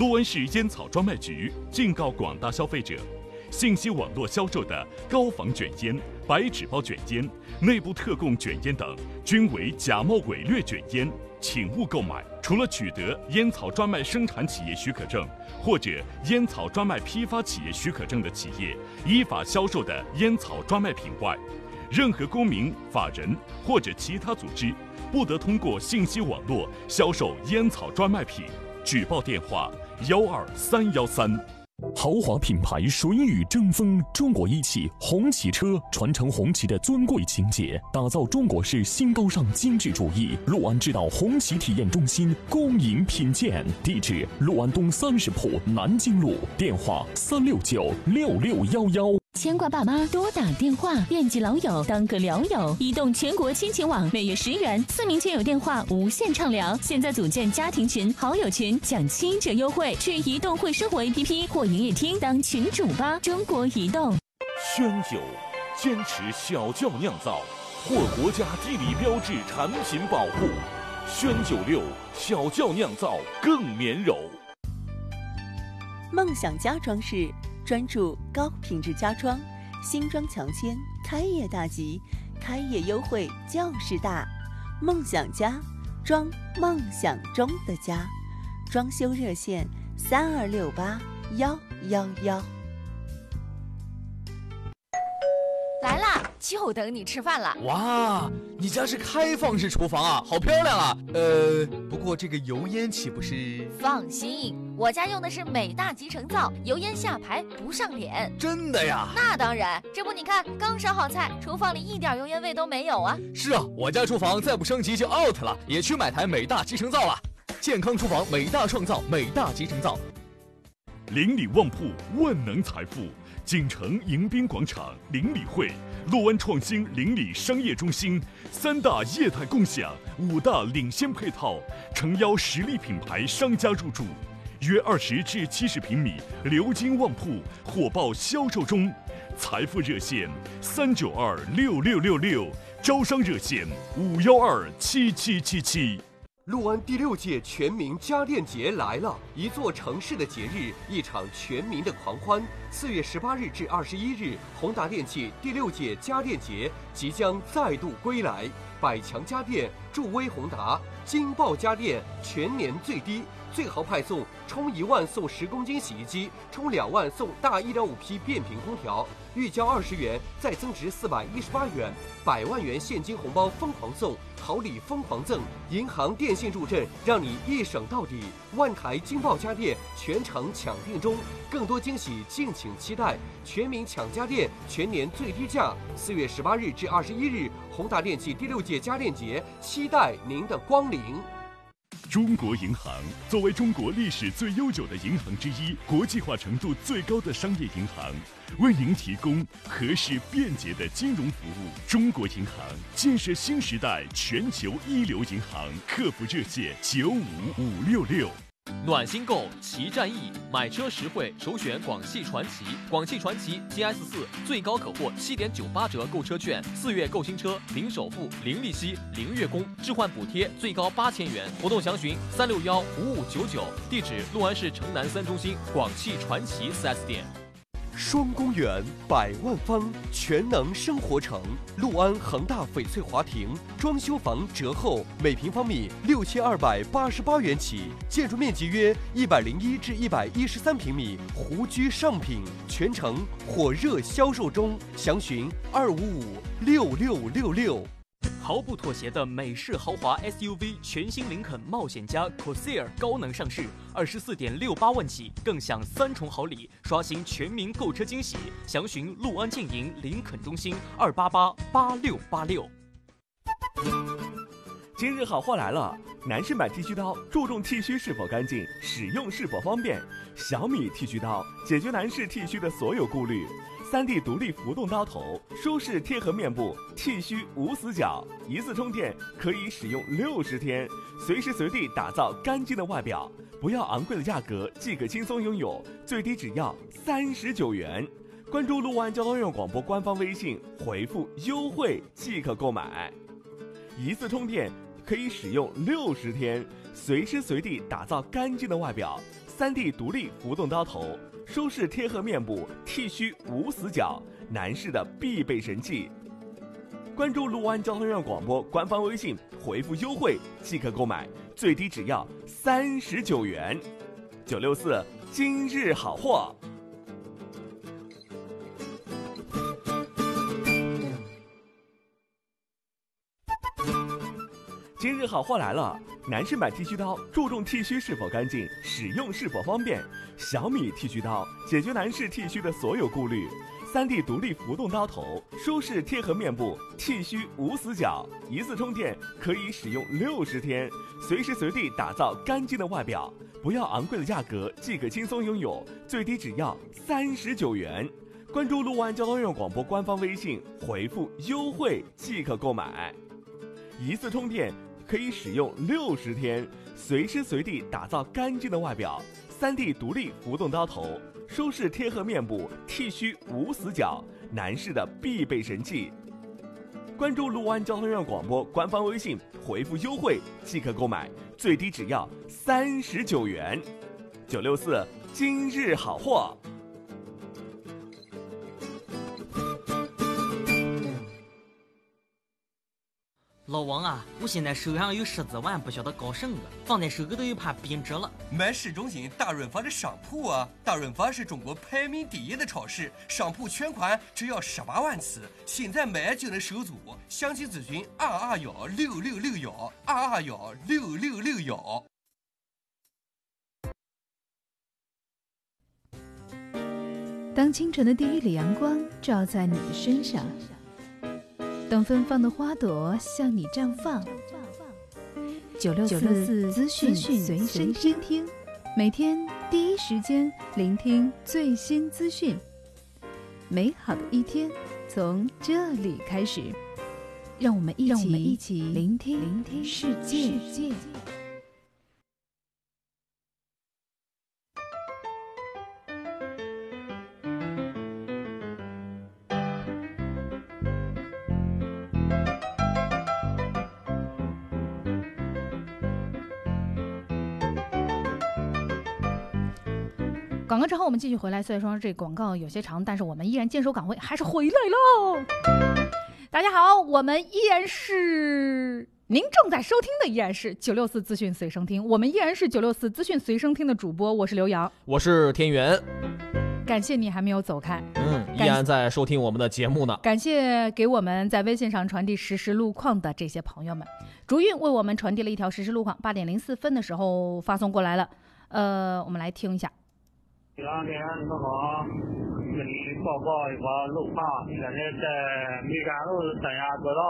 Speaker 4: 陆安市烟草专卖局警告广大消费者：信息网络销售的高仿卷烟、白纸包卷烟、内部特供卷烟等，均为假冒伪劣卷烟，请勿购买。除了取得烟草专卖生产企业许可证或者烟草专卖批发企业许可证的企业依法销售的烟草专卖品外，任何公民、法人或者其他组织不得通过信息网络销售烟草专卖品。举报电话：幺二三幺三。
Speaker 15: 豪华品牌水与争锋，中国一汽红旗车传承红旗的尊贵情结，打造中国式新高尚精致主义。陆安智道红旗体验中心恭迎品鉴，地址陆安东三十铺南京路，电话三六九六六幺幺。
Speaker 23: 牵挂爸妈多打电话，惦记老友当个聊友。移动全国亲情网每月十元，四名亲友电话无限畅聊。现在组建家庭群、好友群，享七折优惠。去移动会生活 APP 或营业厅当群主吧。中国移动。
Speaker 20: 宣酒，坚持小窖酿造，获国家地理标志产品保护。宣九六小窖酿造更绵柔。
Speaker 6: 梦想家装饰专注高品质家装，新装强签，开业大吉，开业优惠就是大。梦想家，装梦想中的家，装修热线三二六八幺幺幺。
Speaker 9: 来啦，就等你吃饭了。
Speaker 10: 哇，你家是开放式厨房啊，好漂亮啊！呃，不过这个油烟岂不是？
Speaker 9: 放心，我家用的是美大集成灶，油烟下排不上脸。
Speaker 10: 真的呀？
Speaker 9: 那当然，这不你看，刚烧好菜，厨房里一点油烟味都没有啊。
Speaker 10: 是啊，我家厨房再不升级就 out 了，也去买台美大集成灶了。健康厨房，美大创造，美大集成灶。
Speaker 4: 邻里旺铺，万能财富。锦城迎宾广场邻里会，洛湾创新邻里商业中心，三大业态共享，五大领先配套，诚邀实力品牌商家入驻。约二十至七十平米，流金旺铺，火爆销售中。财富热线三九二六六六六，招商热线五幺二七七七七。
Speaker 7: 陆安第六届全民家电节来了！一座城市的节日，一场全民的狂欢。四月十八日至二十一日，宏达电器第六届家电节即将再度归来。百强家电助威宏达，金爆家电全年最低。最豪派送，充一万送十公斤洗衣机，充两万送大一点五匹变频空调，预交二十元再增值四百一十八元，百万元现金红包疯狂送，好礼疯狂赠，银行、电信助阵，让你一省到底。万台金爆家电全程抢订中，更多惊喜敬请期待。全民抢家电，全年最低价。四月十八日至二十一日，宏达电器第六届家电节，期待您的光临。
Speaker 4: 中国银行作为中国历史最悠久的银行之一，国际化程度最高的商业银行，为您提供合适便捷的金融服务。中国银行建设新时代全球一流银行，客服热线九五五六六。
Speaker 16: 暖心购齐战役，买车实惠，首选广汽传祺。广汽传祺 GS 四最高可获七点九八折购车券，四月购新车零首付、零利息、零月供，置换补贴最高八千元。活动详询三六幺五五九九，地址六安市城南三中心广汽传祺 4S 店。
Speaker 7: 双公园，百万方，全能生活城。陆安恒大翡翠华庭装修房折后，每平方米六千二百八十八元起，建筑面积约一百零一至一百一十三平米，湖居上品，全程火热销售中，详询二五五六六六六。
Speaker 8: 毫不妥协的美式豪华 SUV 全新林肯冒险家 Corsair 高能上市，二十四点六八万起，更享三重好礼，刷新全民购车惊喜。详询陆安建营林肯中心二八八八六八六。
Speaker 11: 今日好货来了！男士买剃须刀注重剃须是否干净，使用是否方便。小米剃须刀解决男士剃须的所有顾虑。三 D 独立浮动刀头，舒适贴合面部，剃须无死角，一次充电可以使用六十天，随时随地打造干净的外表。不要昂贵的价格即可轻松拥有，最低只要三十九元。关注陆安交通用广播官方微信，回复优惠即可购买。一次充电可以使用六十天，随时随地打造干净的外表。三 D 独立浮动刀头。舒适贴合面部，剃须无死角，男士的必备神器。关注陆安交通院广播官方微信，回复优惠即可购买，最低只要三十九元。九六四今日好货。今日好货来了！男士买剃须刀注重剃须是否干净，使用是否方便。小米剃须刀解决男士剃须的所有顾虑。三 D 独立浮动刀头，舒适贴合面部，剃须无死角，一次充电可以使用六十天，随时随地打造干净的外表。不要昂贵的价格即可轻松拥有，最低只要三十九元。关注陆安交通院广播官方微信，回复优惠即可购买。一次充电。可以使用六十天，随时随地打造干净的外表。三 D 独立浮动刀头，舒适贴合面部，剃须无死角，男士的必备神器。关注陆安交通院广播官方微信，回复优惠即可购买，最低只要三十九元。九六四今日好货。
Speaker 24: 老王啊，我现在手上有十几万，不晓得搞什么，放在手里头又怕贬值了。
Speaker 25: 买市中心大润发的商铺啊！大润发是中国排名第一的超市，商铺全款只要十八万起，现在买就能收租。详细咨询二二幺六六六幺二二幺六六六幺。
Speaker 19: 当清晨的第一缕阳光照在你的身上。等芬芳的花朵向你绽放。九六四资讯随身听，每天第一时间聆听最新资讯。美好的一天从这里开始，让我们一起，一起聆听世界。广告之后，我们继续回来。虽然说这广告有些长，但是我们依然坚守岗位，还是回来喽。大家好，我们依然是您正在收听的，依然是九六四资讯随身听。我们依然是九六四资讯随身听的主播，我是刘洋，
Speaker 3: 我是天元。
Speaker 19: 感谢你还没有走开，
Speaker 3: 嗯，依然在收听我们的节目呢。
Speaker 19: 感谢给我们在微信上传递实时路况的这些朋友们。竹韵为我们传递了一条实时路况，八点零四分的时候发送过来了。呃，我们来听一下。
Speaker 26: 两天你们好，给你报告一个路况。现在在梅干路三峡国道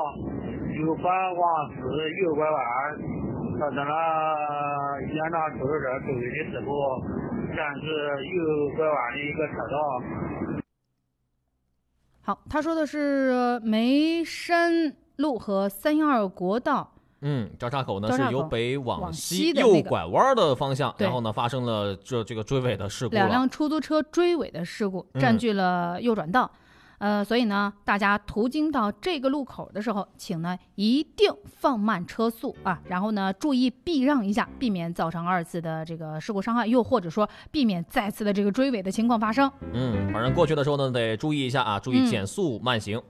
Speaker 26: 右拐往市右拐弯，发生了严重出租车追尾的事故，占据右拐弯的一个车道。
Speaker 19: 好，他说的是梅山路和三幺二国道。
Speaker 3: 嗯，交叉口呢是由北往
Speaker 19: 西
Speaker 3: 右拐弯的方向，然后呢发生了这这个追尾的事故。
Speaker 19: 两辆出租车追尾的事故占据了右转道，呃，所以呢，大家途经到这个路口的时候，请呢一定放慢车速啊，然后呢注意避让一下，避免造成二次的这个事故伤害，又或者说避免再次的这个追尾的情况发生。
Speaker 3: 嗯，反正过去的时候呢得注意一下啊，注意减速慢行。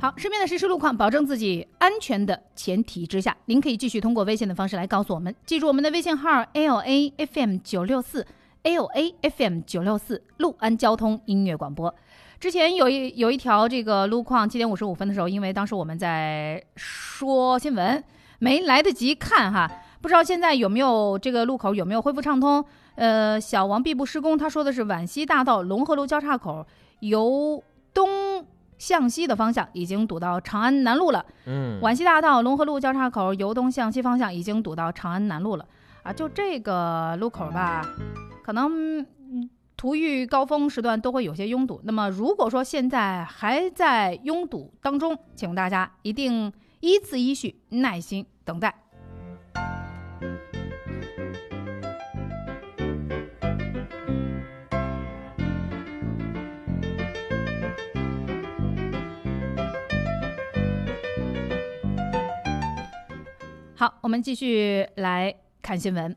Speaker 19: 好，身边的实时路况，保证自己安全的前提之下，您可以继续通过微信的方式来告诉我们。记住我们的微信号 l a f m 九六四 l a f m 九六四，路安交通音乐广播。之前有一有一条这个路况，七点五十五分的时候，因为当时我们在说新闻，没来得及看哈，不知道现在有没有这个路口有没有恢复畅通？呃，小王毕部施工，他说的是皖西大道龙河路交叉口由东。向西的方向已经堵到长安南路了。
Speaker 3: 嗯，
Speaker 19: 皖西大道龙河路交叉口由东向西方向已经堵到长安南路了。啊，就这个路口吧，可能途遇高峰时段都会有些拥堵。那么如果说现在还在拥堵当中，请大家一定依次依序耐心等待。好，我们继续来看新闻。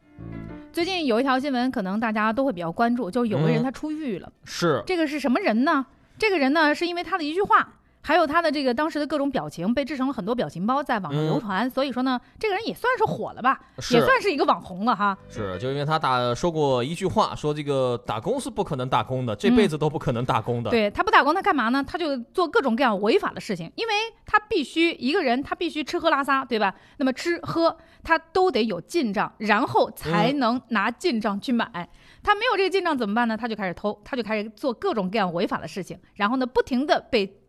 Speaker 19: 最近有一条新闻，可能大家都会比较关注，就是有个人他出狱了。
Speaker 3: 是
Speaker 19: 这个是什么人呢？这个人呢，是因为他的一句话。还有他的这个当时的各种表情被制成了很多表情包在网上流传，所以说呢，这个人也算是火了吧，也算是一个网红了哈。
Speaker 3: 是，就因为他打说过一句话，说这个打工是不可能打工的，这辈子都不可能打工的。
Speaker 19: 对他不打工，他干嘛呢？他就做各种各样违法的事情，因为他必须一个人，他必须吃喝拉撒，对吧？那么吃喝他都得有进账，然后才能拿进账去买。他没有这个进账怎么办呢？他就开始偷，他就开始做各种各样违法的事情，然后呢，不停的被。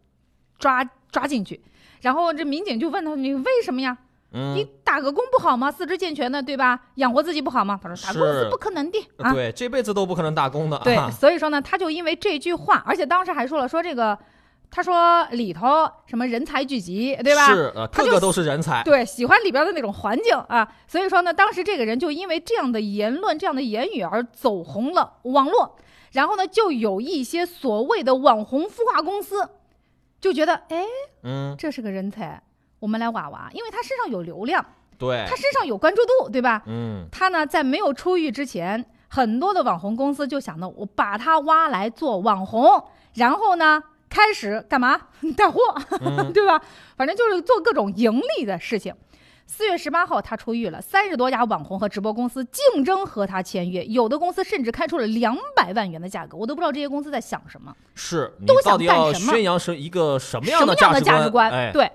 Speaker 19: 抓抓进去，然后这民警就问他：“你为什么呀？你打个工不好吗？四肢健全的，对吧？养活自己不好吗？”他说：“打工是不可能的啊，
Speaker 3: 对，这辈子都不可能打工的。”
Speaker 19: 对，所以说呢，他就因为这句话，而且当时还说了说这个，他说里头什么人才聚集，对吧？
Speaker 3: 是，个个都是人才。
Speaker 19: 对，喜欢里边的那种环境啊，所以说呢，当时这个人就因为这样的言论、这样的言语而走红了网络，然后呢，就有一些所谓的网红孵化公司。就觉得哎，
Speaker 3: 嗯，
Speaker 19: 这是个人才，我们来挖挖，因为他身上有流量，
Speaker 3: 对，
Speaker 19: 他身上有关注度，对吧？
Speaker 3: 嗯，
Speaker 19: 他呢在没有出狱之前，很多的网红公司就想着我把他挖来做网红，然后呢开始干嘛 (laughs) 带货，(laughs) 对吧？反正就是做各种盈利的事情。四月十八号，他出狱了。三十多家网红和直播公司竞争和他签约，有的公司甚至开出了两百万元的价格。我都不知道这些公司在想什么，
Speaker 3: 是
Speaker 19: 都想干
Speaker 3: 什么？宣扬是一个什么
Speaker 19: 样
Speaker 3: 的
Speaker 19: 价值观？
Speaker 3: 哎，
Speaker 19: 对。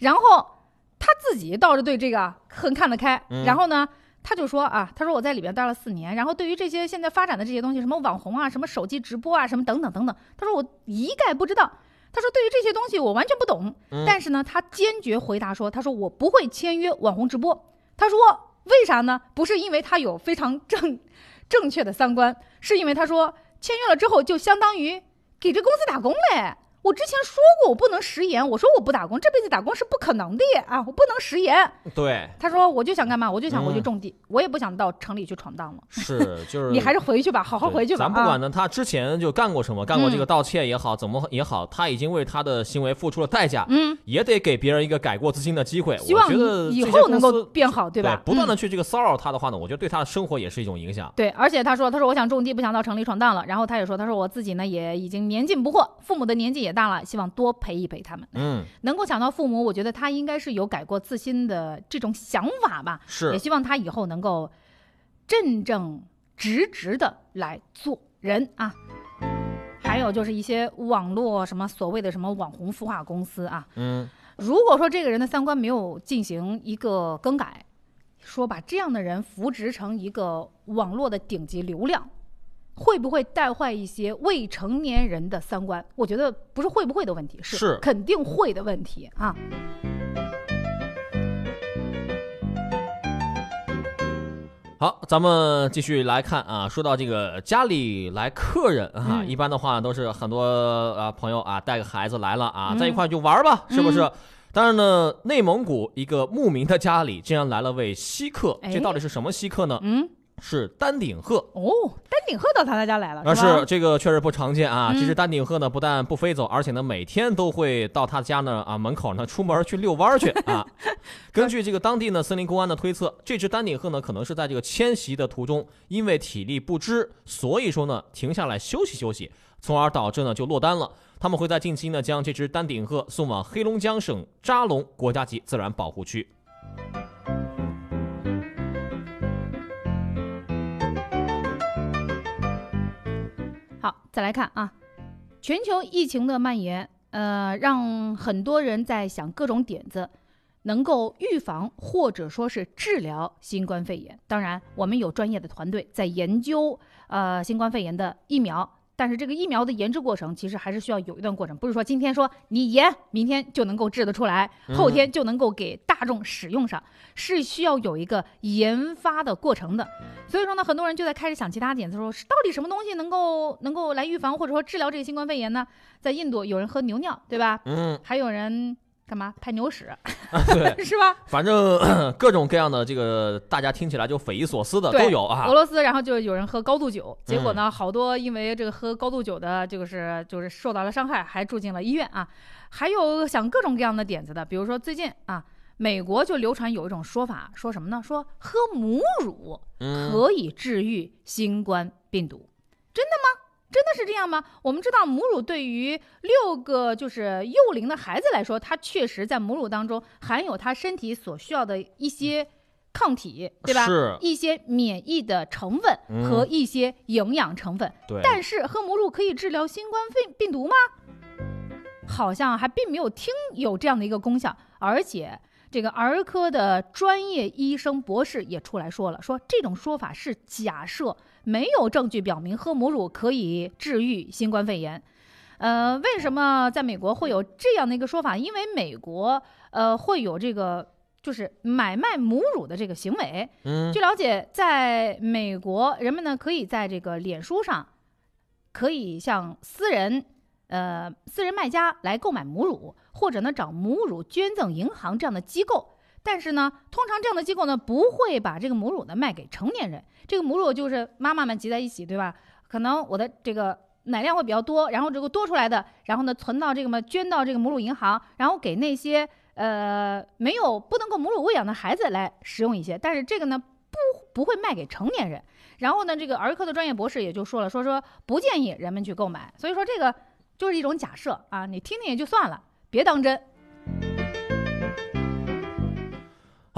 Speaker 19: 然后他自己倒是对这个很看得开。然后呢，他就说啊，他说我在里边待了四年，然后对于这些现在发展的这些东西，什么网红啊，什么手机直播啊，什么等等等等，他说我一概不知道。他说：“对于这些东西，我完全不懂。但是呢，他坚决回答说：‘他说我不会签约网红直播。’他说为啥呢？不是因为他有非常正正确的三观，是因为他说签约了之后就相当于给这公司打工嘞。我之前说过我不能食言，我说我不打工，这辈子打工是不可能的啊，我不能食言。
Speaker 3: 对，
Speaker 19: 他说我就想干嘛，我就想回去
Speaker 3: 嗯
Speaker 19: 种地，我也不想到城里去闯荡了。
Speaker 3: 是 (laughs) 就是
Speaker 19: 你还是回去吧，好好回去吧。啊
Speaker 3: 咱不管呢，他之前就干过什么，干过这个盗窃也好，怎么也好，他已经为他的行为付出了代价，
Speaker 19: 嗯，
Speaker 3: 也得给别人一个改过自新的机会。
Speaker 19: 希望
Speaker 3: 我觉得
Speaker 19: 以后能够变好，对吧？
Speaker 3: 不断的
Speaker 19: 嗯
Speaker 3: 去这个骚扰他的话呢，我觉得对他的生活也是一种影响。
Speaker 19: 对，而且他说，他说我想种地，不想到城里闯荡了。然后他也说，他说我自己呢也已经年近不惑，父母的年纪也大了，希望多陪一陪他们。
Speaker 3: 嗯，
Speaker 19: 能够想到父母，我觉得他应该是有改过自新的这种想法吧。
Speaker 3: 是
Speaker 19: 也希望他以后能够正正直直的来做人啊。还有就是一些网络什么所谓的什么网红孵化公司啊，
Speaker 3: 嗯，
Speaker 19: 如果说这个人的三观没有进行一个更改，说把这样的人扶植成一个网络的顶级流量，会不会带坏一些未成年人的三观？我觉得不是会不会的问题，
Speaker 3: 是
Speaker 19: 肯定会的问题啊。
Speaker 3: 好，咱们继续来看啊。说到这个家里来客人啊，
Speaker 19: 嗯
Speaker 3: 一般的话都是很多啊朋友啊带个孩子来了啊，
Speaker 19: 嗯
Speaker 3: 在一块就玩吧，是不是
Speaker 19: 嗯？
Speaker 3: 但是呢，内蒙古一个牧民的家里竟然来了位稀客，
Speaker 19: 哎
Speaker 3: 这到底是什么稀客呢？
Speaker 19: 嗯，
Speaker 3: 是丹顶鹤。
Speaker 19: 哦，丹顶鹤到他家来了，
Speaker 3: 啊，
Speaker 19: 是
Speaker 3: 这个确实不常见啊。
Speaker 19: 嗯
Speaker 3: 这只丹顶鹤呢，不但不飞走，而且呢，每天都会到他家呢啊门口呢出门去遛弯儿去啊。(laughs) 根据这个当地呢森林公安的推测，这只丹顶鹤呢可能是在这个迁徙的途中，因为体力不支，所以说呢停下来休息休息，从而导致呢就落单了。他们会在近期呢将这只丹顶鹤送往黑龙江省扎龙国家级自然保护区。
Speaker 19: 再来看啊，全球疫情的蔓延，呃，让很多人在想各种点子，能够预防或者说是治疗新冠肺炎。当然，我们有专业的团队在研究呃新冠肺炎的疫苗。但是这个疫苗的研制过程其实还是需要有一段过程，不是说今天说你研，明天就能够制得出来，
Speaker 3: 嗯
Speaker 19: 后天就能够给大众使用上，是需要有一个研发的过程的。所以说呢，很多人就在开始想其他点子，说是到底什么东西能够能够来预防或者说治疗这个新冠肺炎呢？在印度有人喝牛尿，对吧？
Speaker 3: 嗯，
Speaker 19: 还有人干嘛拍牛屎，
Speaker 3: 对，(laughs)
Speaker 19: 是吧？
Speaker 3: 反正 (clears throat) 各种各样的这个大家听起来就匪夷所思的都有啊
Speaker 19: 俄。罗斯，然后就有人喝高度酒，结果呢，好多因为这个喝高度酒的，就是就是受到了伤害，还住进了医院啊。还有想各种各样的点子的，比如说最近啊，美国就流传有一种说法，说什么呢？说喝母乳
Speaker 3: 嗯
Speaker 19: 可以治愈新冠病毒，真的吗？真的是这样吗？我们知道母乳对于六个就是幼龄的孩子来说，它确实在母乳当中含有他身体所需要的一些抗体，对吧？
Speaker 3: 是
Speaker 19: 一些免疫的成分
Speaker 3: 嗯
Speaker 19: 和一些营养成分。
Speaker 3: 对
Speaker 19: 但是喝母乳可以治疗新冠肺病毒吗？好像还并没有听有这样的一个功效，而且这个儿科的专业医生博士也出来说了，说这种说法是假设，没有证据表明喝母乳可以治愈新冠肺炎。呃，为什么在美国会有这样的一个说法？因为美国呃会有这个就是买卖母乳的这个行为。
Speaker 3: 嗯
Speaker 19: 据了解，在美国，人们呢可以在这个脸书上，可以向私人呃私人卖家来购买母乳，或者呢找母乳捐赠银行这样的机构。但是呢，通常这样的机构呢不会把这个母乳呢卖给成年人。这个母乳就是妈妈们集在一起，对吧？可能我的这个奶量会比较多，然后这个多出来的，然后呢存到这个嘛捐到这个母乳银行，然后给那些呃没有不能够母乳喂养的孩子来使用一些。但是这个呢不不会卖给成年人。然后呢，这个儿科的专业博士也就说了，说说不建议人们去购买。所以说这个就是一种假设啊，你听听也就算了，别当真。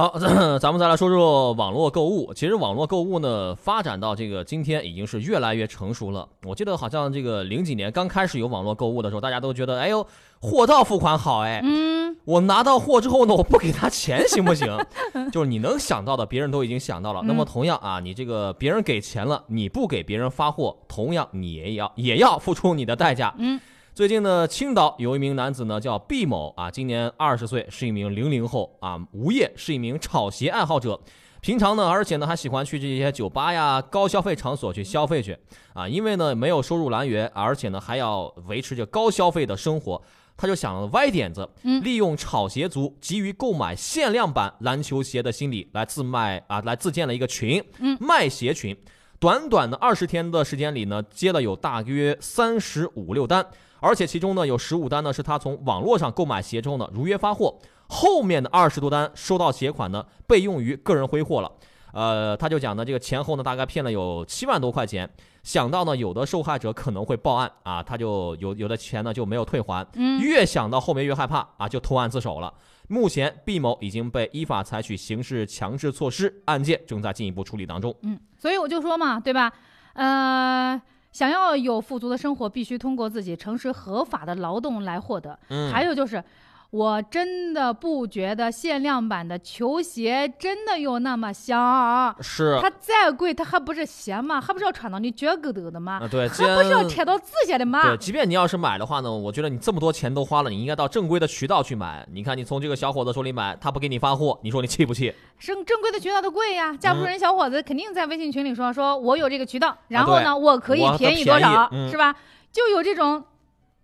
Speaker 3: 好，(coughs) 咱们再来说说网络购物。其实网络购物呢，发展到这个今天已经是越来越成熟了。我记得好像这个零几年刚开始有网络购物的时候，大家都觉得，哎呦，货到付款好哎。
Speaker 19: 嗯，
Speaker 3: 我拿到货之后呢，我不给他钱行不行？(laughs) 就是你能想到的，别人都已经想到了。那么
Speaker 19: 嗯
Speaker 3: 同样啊，你这个别人给钱了，你不给别人发货，同样你也要也要付出你的代价。
Speaker 19: 嗯。
Speaker 3: 最近呢，青岛有一名男子呢叫毕某啊，今年二十岁，是一名零零后啊，无业，是一名炒鞋爱好者。平常呢，而且呢还喜欢去这些酒吧呀、高消费场所去消费去啊，因为呢没有收入来源，而且呢还要维持着高消费的生活。他就想了歪点子，利用炒鞋族急于购买限量版篮球鞋的心理来自卖啊，来自建了一个群，卖鞋群。短短的二十天的时间里呢，接了有大约三十五六单，而且其中呢有十五单呢是他从网络上购买鞋之后呢如约发货，后面的二十多单收到鞋款呢被用于个人挥霍了。呃，他就讲呢，这个前后呢大概骗了有七万多块钱。想到呢，有的受害者可能会报案啊，他就有有的钱呢就没有退还。
Speaker 19: 嗯
Speaker 3: 越想到后面越害怕啊，就投案自首了。目前毕某已经被依法采取刑事强制措施，案件正在进一步处理当中。
Speaker 19: 嗯，所以我就说嘛，对吧？呃，想要有富足的生活，必须通过自己诚实合法的劳动来获得。
Speaker 3: 嗯
Speaker 19: 还有就是。我真的不觉得限量版的球鞋真的有那么香，
Speaker 3: 是
Speaker 19: 它再贵，它还不是鞋吗？还不是要穿到你脚跟头的吗？
Speaker 3: 啊对既
Speaker 19: 还不是要贴到指甲的吗？
Speaker 3: 对，即便你要是买的话呢，我觉得你这么多钱都花了，你应该到正规的渠道去买。你看，你从这个小伙子手里买，他不给你发货，你说你气不气？
Speaker 19: 正正规的渠道都贵呀，架不住人小伙子肯定在微信群里说说我有这个渠道，然后呢，
Speaker 3: 啊
Speaker 19: 我可以便宜多少，
Speaker 3: 嗯
Speaker 19: 是吧？就有这种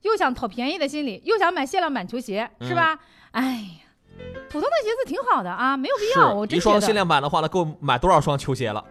Speaker 19: 又想讨便宜的心理，又想买限量版球鞋，是
Speaker 3: 嗯
Speaker 19: 吧？哎呀，普通的鞋子挺好的啊，没有必要。我
Speaker 3: 一双限。量版的话呢，够买多少双球鞋了？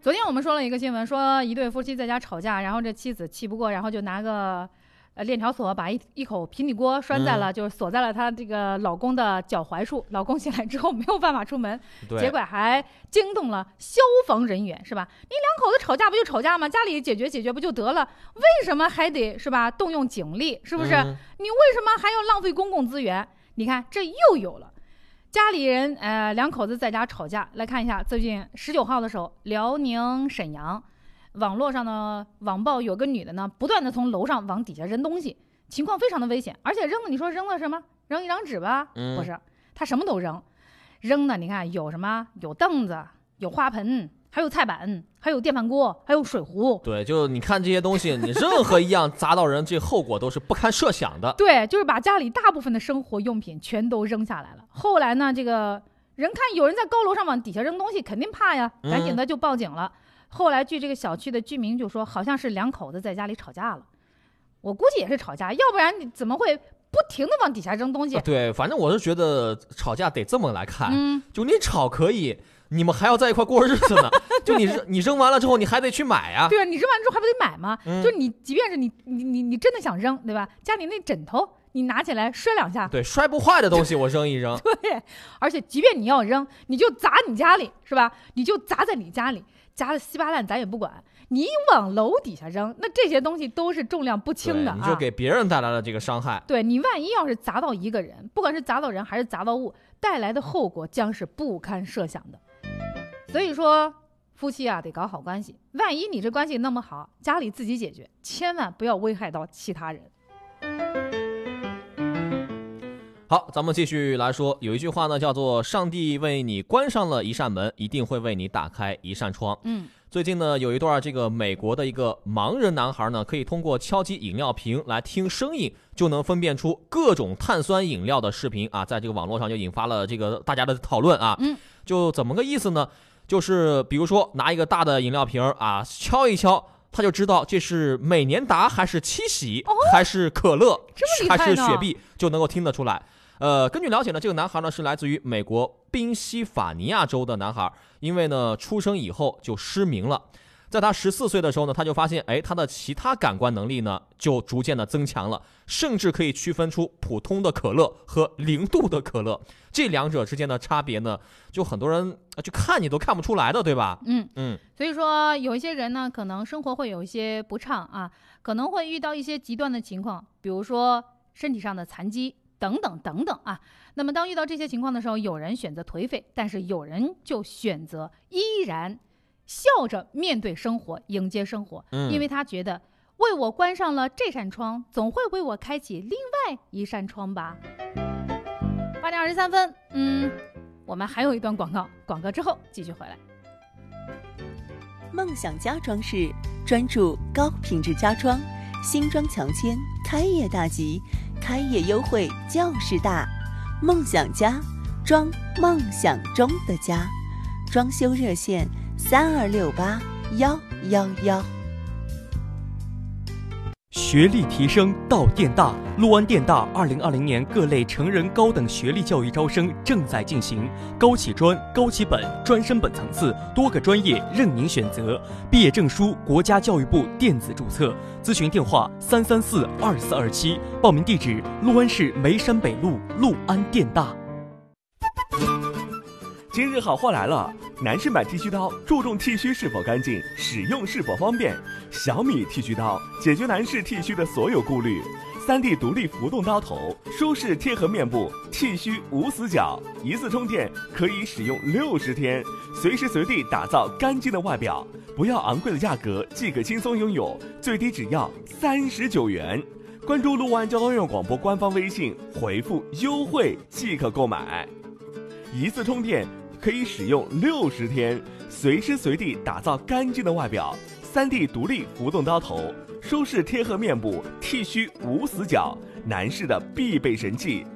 Speaker 19: 昨天我们说了一个新闻，说一对夫妻在家吵架，然后这妻子气不过，然后就拿个。呃，链条锁把一一口平底锅拴在了，
Speaker 3: 嗯
Speaker 19: 就是锁在了她这个老公的脚踝处。老公 (laughs) 醒来之后没有办法出门，结果还惊动了消防人员，是吧？你两口子吵架不就吵架吗？家里解决解决不就得了？为什么还得是吧？动用警力，是不是？
Speaker 3: 嗯
Speaker 19: 你为什么还要浪费公共资源？你看这又有了。家里人呃两口子在家吵架，来看一下最近十九号的时候，辽宁沈阳网络上呢网曝有个女的呢不断的从楼上往底下扔东西，情况非常的危险，而且扔的你说扔了什么？扔一张纸吧？
Speaker 3: 嗯
Speaker 19: 不是，她什么都扔，扔的你看有什么？有凳子，有花盆，还有菜板，还有电饭锅，还有水壶。
Speaker 3: 对，就你看这些东西，你任何一样砸到人，这后果都是不堪设想的。
Speaker 19: 对，就是把家里大部分的生活用品全都扔下来了。后来呢，这个人看有人在高楼上往底下扔东西，肯定怕呀，
Speaker 3: 嗯
Speaker 19: 赶紧的就报警了。后来据这个小区的居民就说，好像是两口子在家里吵架了。我估计也是吵架，要不然你怎么会不停的往底下扔东西？
Speaker 3: 啊对，反正我是觉得吵架得这么来看，
Speaker 19: 嗯
Speaker 3: 就你吵可以，你们还要在一块过日子呢。(laughs) 就你扔你扔完了之后，你还得去买呀。
Speaker 19: 对啊，你扔完之后还不得买吗？
Speaker 3: 嗯
Speaker 19: 就你即便是你你你你真的想扔，对吧？家里那枕头你拿起来摔两下，
Speaker 3: 对，摔不坏的东西我扔一扔。(laughs)
Speaker 19: 对，而且即便你要扔，你就砸你家里是吧？你就砸在你家里，砸的稀巴烂咱也不管。你往楼底下扔，那这些东西都是重量不轻，的啊。
Speaker 3: 你就给别人带来了这个伤害。
Speaker 19: 对你万一要是砸到一个人，不管是砸到人还是砸到物，带来的后果将是不堪设想的。所以说，夫妻啊得搞好关系。万一你这关系那么好，家里自己解决，千万不要危害到其他人。
Speaker 3: 好，咱们继续来说，有一句话呢，叫做“上帝为你关上了一扇门，一定会为你打开一扇窗”。
Speaker 19: 嗯，
Speaker 3: 最近呢，有一段这个美国的一个盲人男孩呢，可以通过敲击饮料瓶来听声音，就能分辨出各种碳酸饮料的视频啊，在这个网络上就引发了这个大家的讨论啊。
Speaker 19: 嗯，
Speaker 3: 就怎么个意思呢？就是比如说拿一个大的饮料瓶啊，敲一敲。他就知道这是美年达还是七喜、还是可乐还是雪碧，就能够听得出来。呃，根据了解呢，这个男孩呢是来自于美国宾夕法尼亚州的男孩，因为呢出生以后就失明了。在他十四岁的时候呢，他就发现，哎，他的其他感官能力呢就逐渐的增强了，甚至可以区分出普通的可乐和零度的可乐这两者之间的差别呢，就很多人呃就看你都看不出来的，对吧？
Speaker 19: 嗯
Speaker 3: 嗯，
Speaker 19: 所以说，有一些人呢，可能生活会有一些不畅啊，可能会遇到一些极端的情况，比如说身体上的残疾等等等等啊。那么，当遇到这些情况的时候，有人选择颓废，但是有人就选择依然笑着面对生活，迎接生活，
Speaker 3: 嗯
Speaker 19: 因为他觉得为我关上了这扇窗，总会为我开启另外一扇窗吧。八点二十三分，嗯，我们还有一段广告，广告之后继续回来。
Speaker 6: 梦想家装饰专注高品质家装，新装强签，开业大吉，开业优惠就是大。梦想家，装梦想中的家。装修热线：三二六八幺幺幺。
Speaker 8: 学历提升到电大，陆安电大二零二零年各类成人高等学历教育招生正在进行，高起专、高起本、专升本层次，多个专业任您选择。毕业证书国家教育部电子注册，咨询电话三三四二四二七，报名地址陆安市梅山北路陆安电大。
Speaker 11: 今日好货来了！男士买剃须刀注重剃须是否干净，使用是否方便。小米剃须刀解决男士剃须的所有顾虑。三 D 独立浮动刀头，舒适贴合面部，剃须无死角，一次充电可以使用六十天，随时随地打造干净的外表。不要昂贵的价格即可轻松拥有，最低只要三十九元。关注陆安交通院广播官方微信，回复优惠即可购买。一次充电。可以使用六十天，随时随地打造干净的外表。三 D 独立浮动刀头，舒适贴合面部，剃须无死角，男士的必备神器。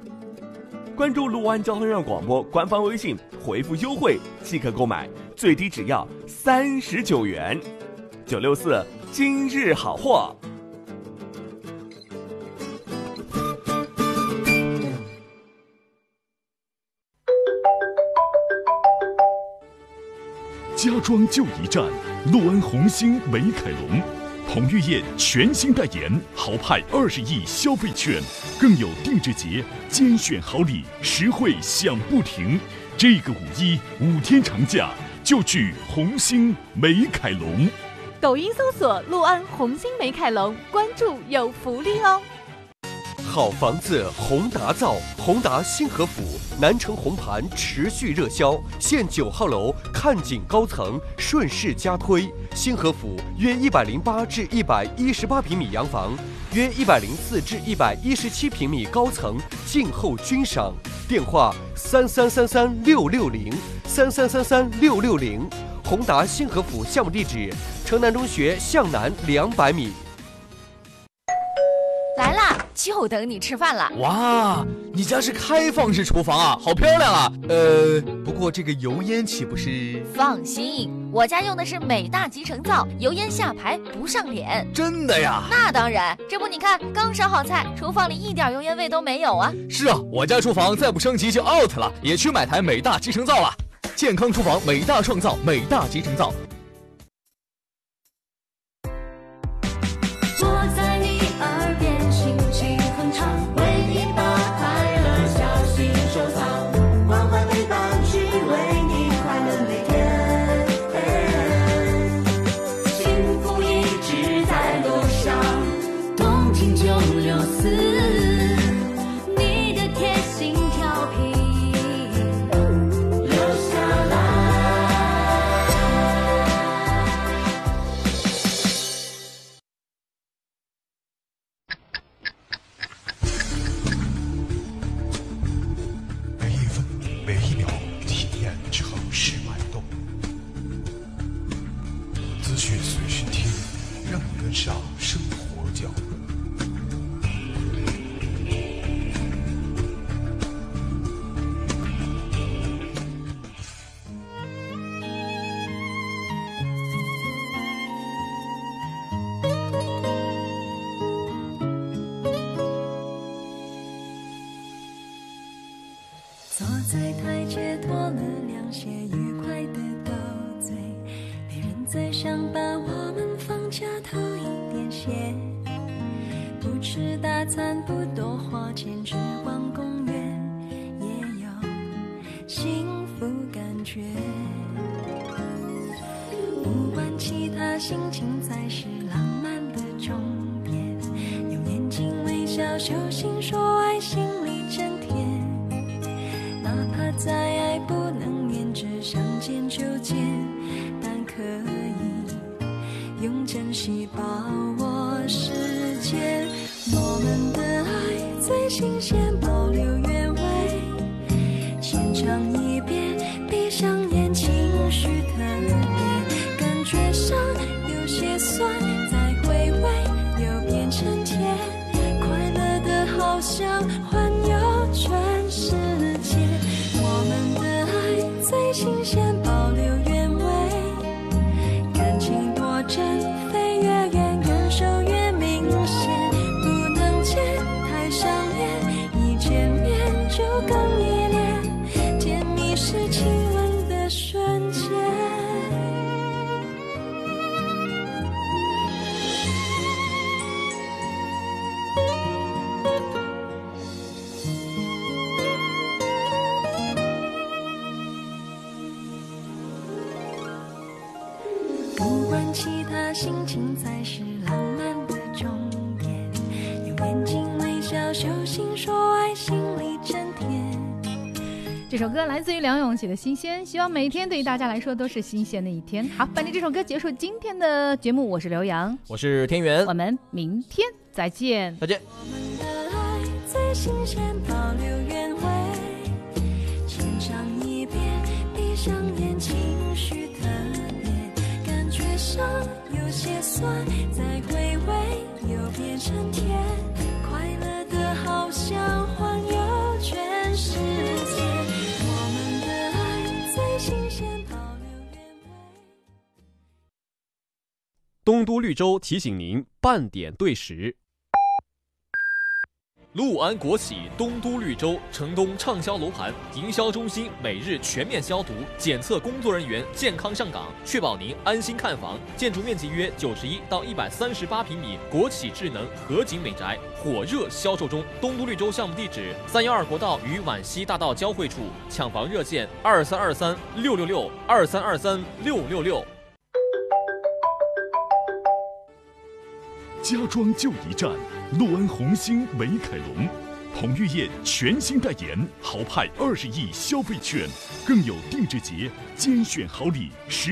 Speaker 11: 关注陆安交通院广播官方微信，回复优惠即可购买，最低只要三十九元。九六四今日好货。
Speaker 4: 家装就一站，陆安红星美凯龙，彭于晏全新代言，豪派二十亿消费券，更有定制节精选好礼，实惠享不停。这个五一五天长假就去红星美凯龙。
Speaker 27: 抖音搜索“陆安红星美凯龙”，关注有福利哦。
Speaker 7: 好房子，宏达造，宏达新和府南城红盘持续热销，现九号楼看景高层，顺势加推。新河府约一百零八至一百一十八平米洋房，约一百零四至一百一十七平米高层，静候君赏。电话三三三三六六零三三三三六六零。宏达新河府项目地址：城南中学向南两百米。
Speaker 9: 就等你吃饭了。
Speaker 10: 哇，你家是开放式厨房啊，好漂亮啊！呃，不过这个油烟岂不是？
Speaker 9: 放心，我家用的是美大集成灶，油烟下排不上脸。
Speaker 10: 真的呀？
Speaker 9: 那当然，这不你看，刚烧好菜，厨房里一点油烟味都没有啊。
Speaker 10: 是啊，我家厨房再不升级就 out 了，也去买台美大集成灶了。健康厨房，美大创造，美大集成灶。
Speaker 19: 歌来自于梁咏琪的《新鲜》，希望每一天对于大家来说都是新鲜的一天。好，伴着这首歌结束今天的节目，我是刘洋，
Speaker 21: 我是天元，
Speaker 19: 我们明天再见，
Speaker 21: 再见。
Speaker 10: 我们的爱最新鲜，保留原味。浅尝一遍，闭上眼，情绪特别，感觉上有些酸，再回味又变成甜，快乐的好像环游全世界。
Speaker 21: 东都绿洲提醒您半点对时。
Speaker 3: 陆安国企东都绿洲城东畅销楼盘营销中心每日全面消毒检测，工作人员健康上岗，确保您安心看房。建筑面积约九十一到一百三十八平米，国企智能合景美宅火热销售中。东都绿洲项目地址：三幺二国道与皖西大道交汇处，抢房热线：二三二三六六六二三二三六六六。
Speaker 4: 家装就一站，诺安红星美凯龙，彭于晏全新代言，豪派二十亿消费券，更有定制节、精选好礼十。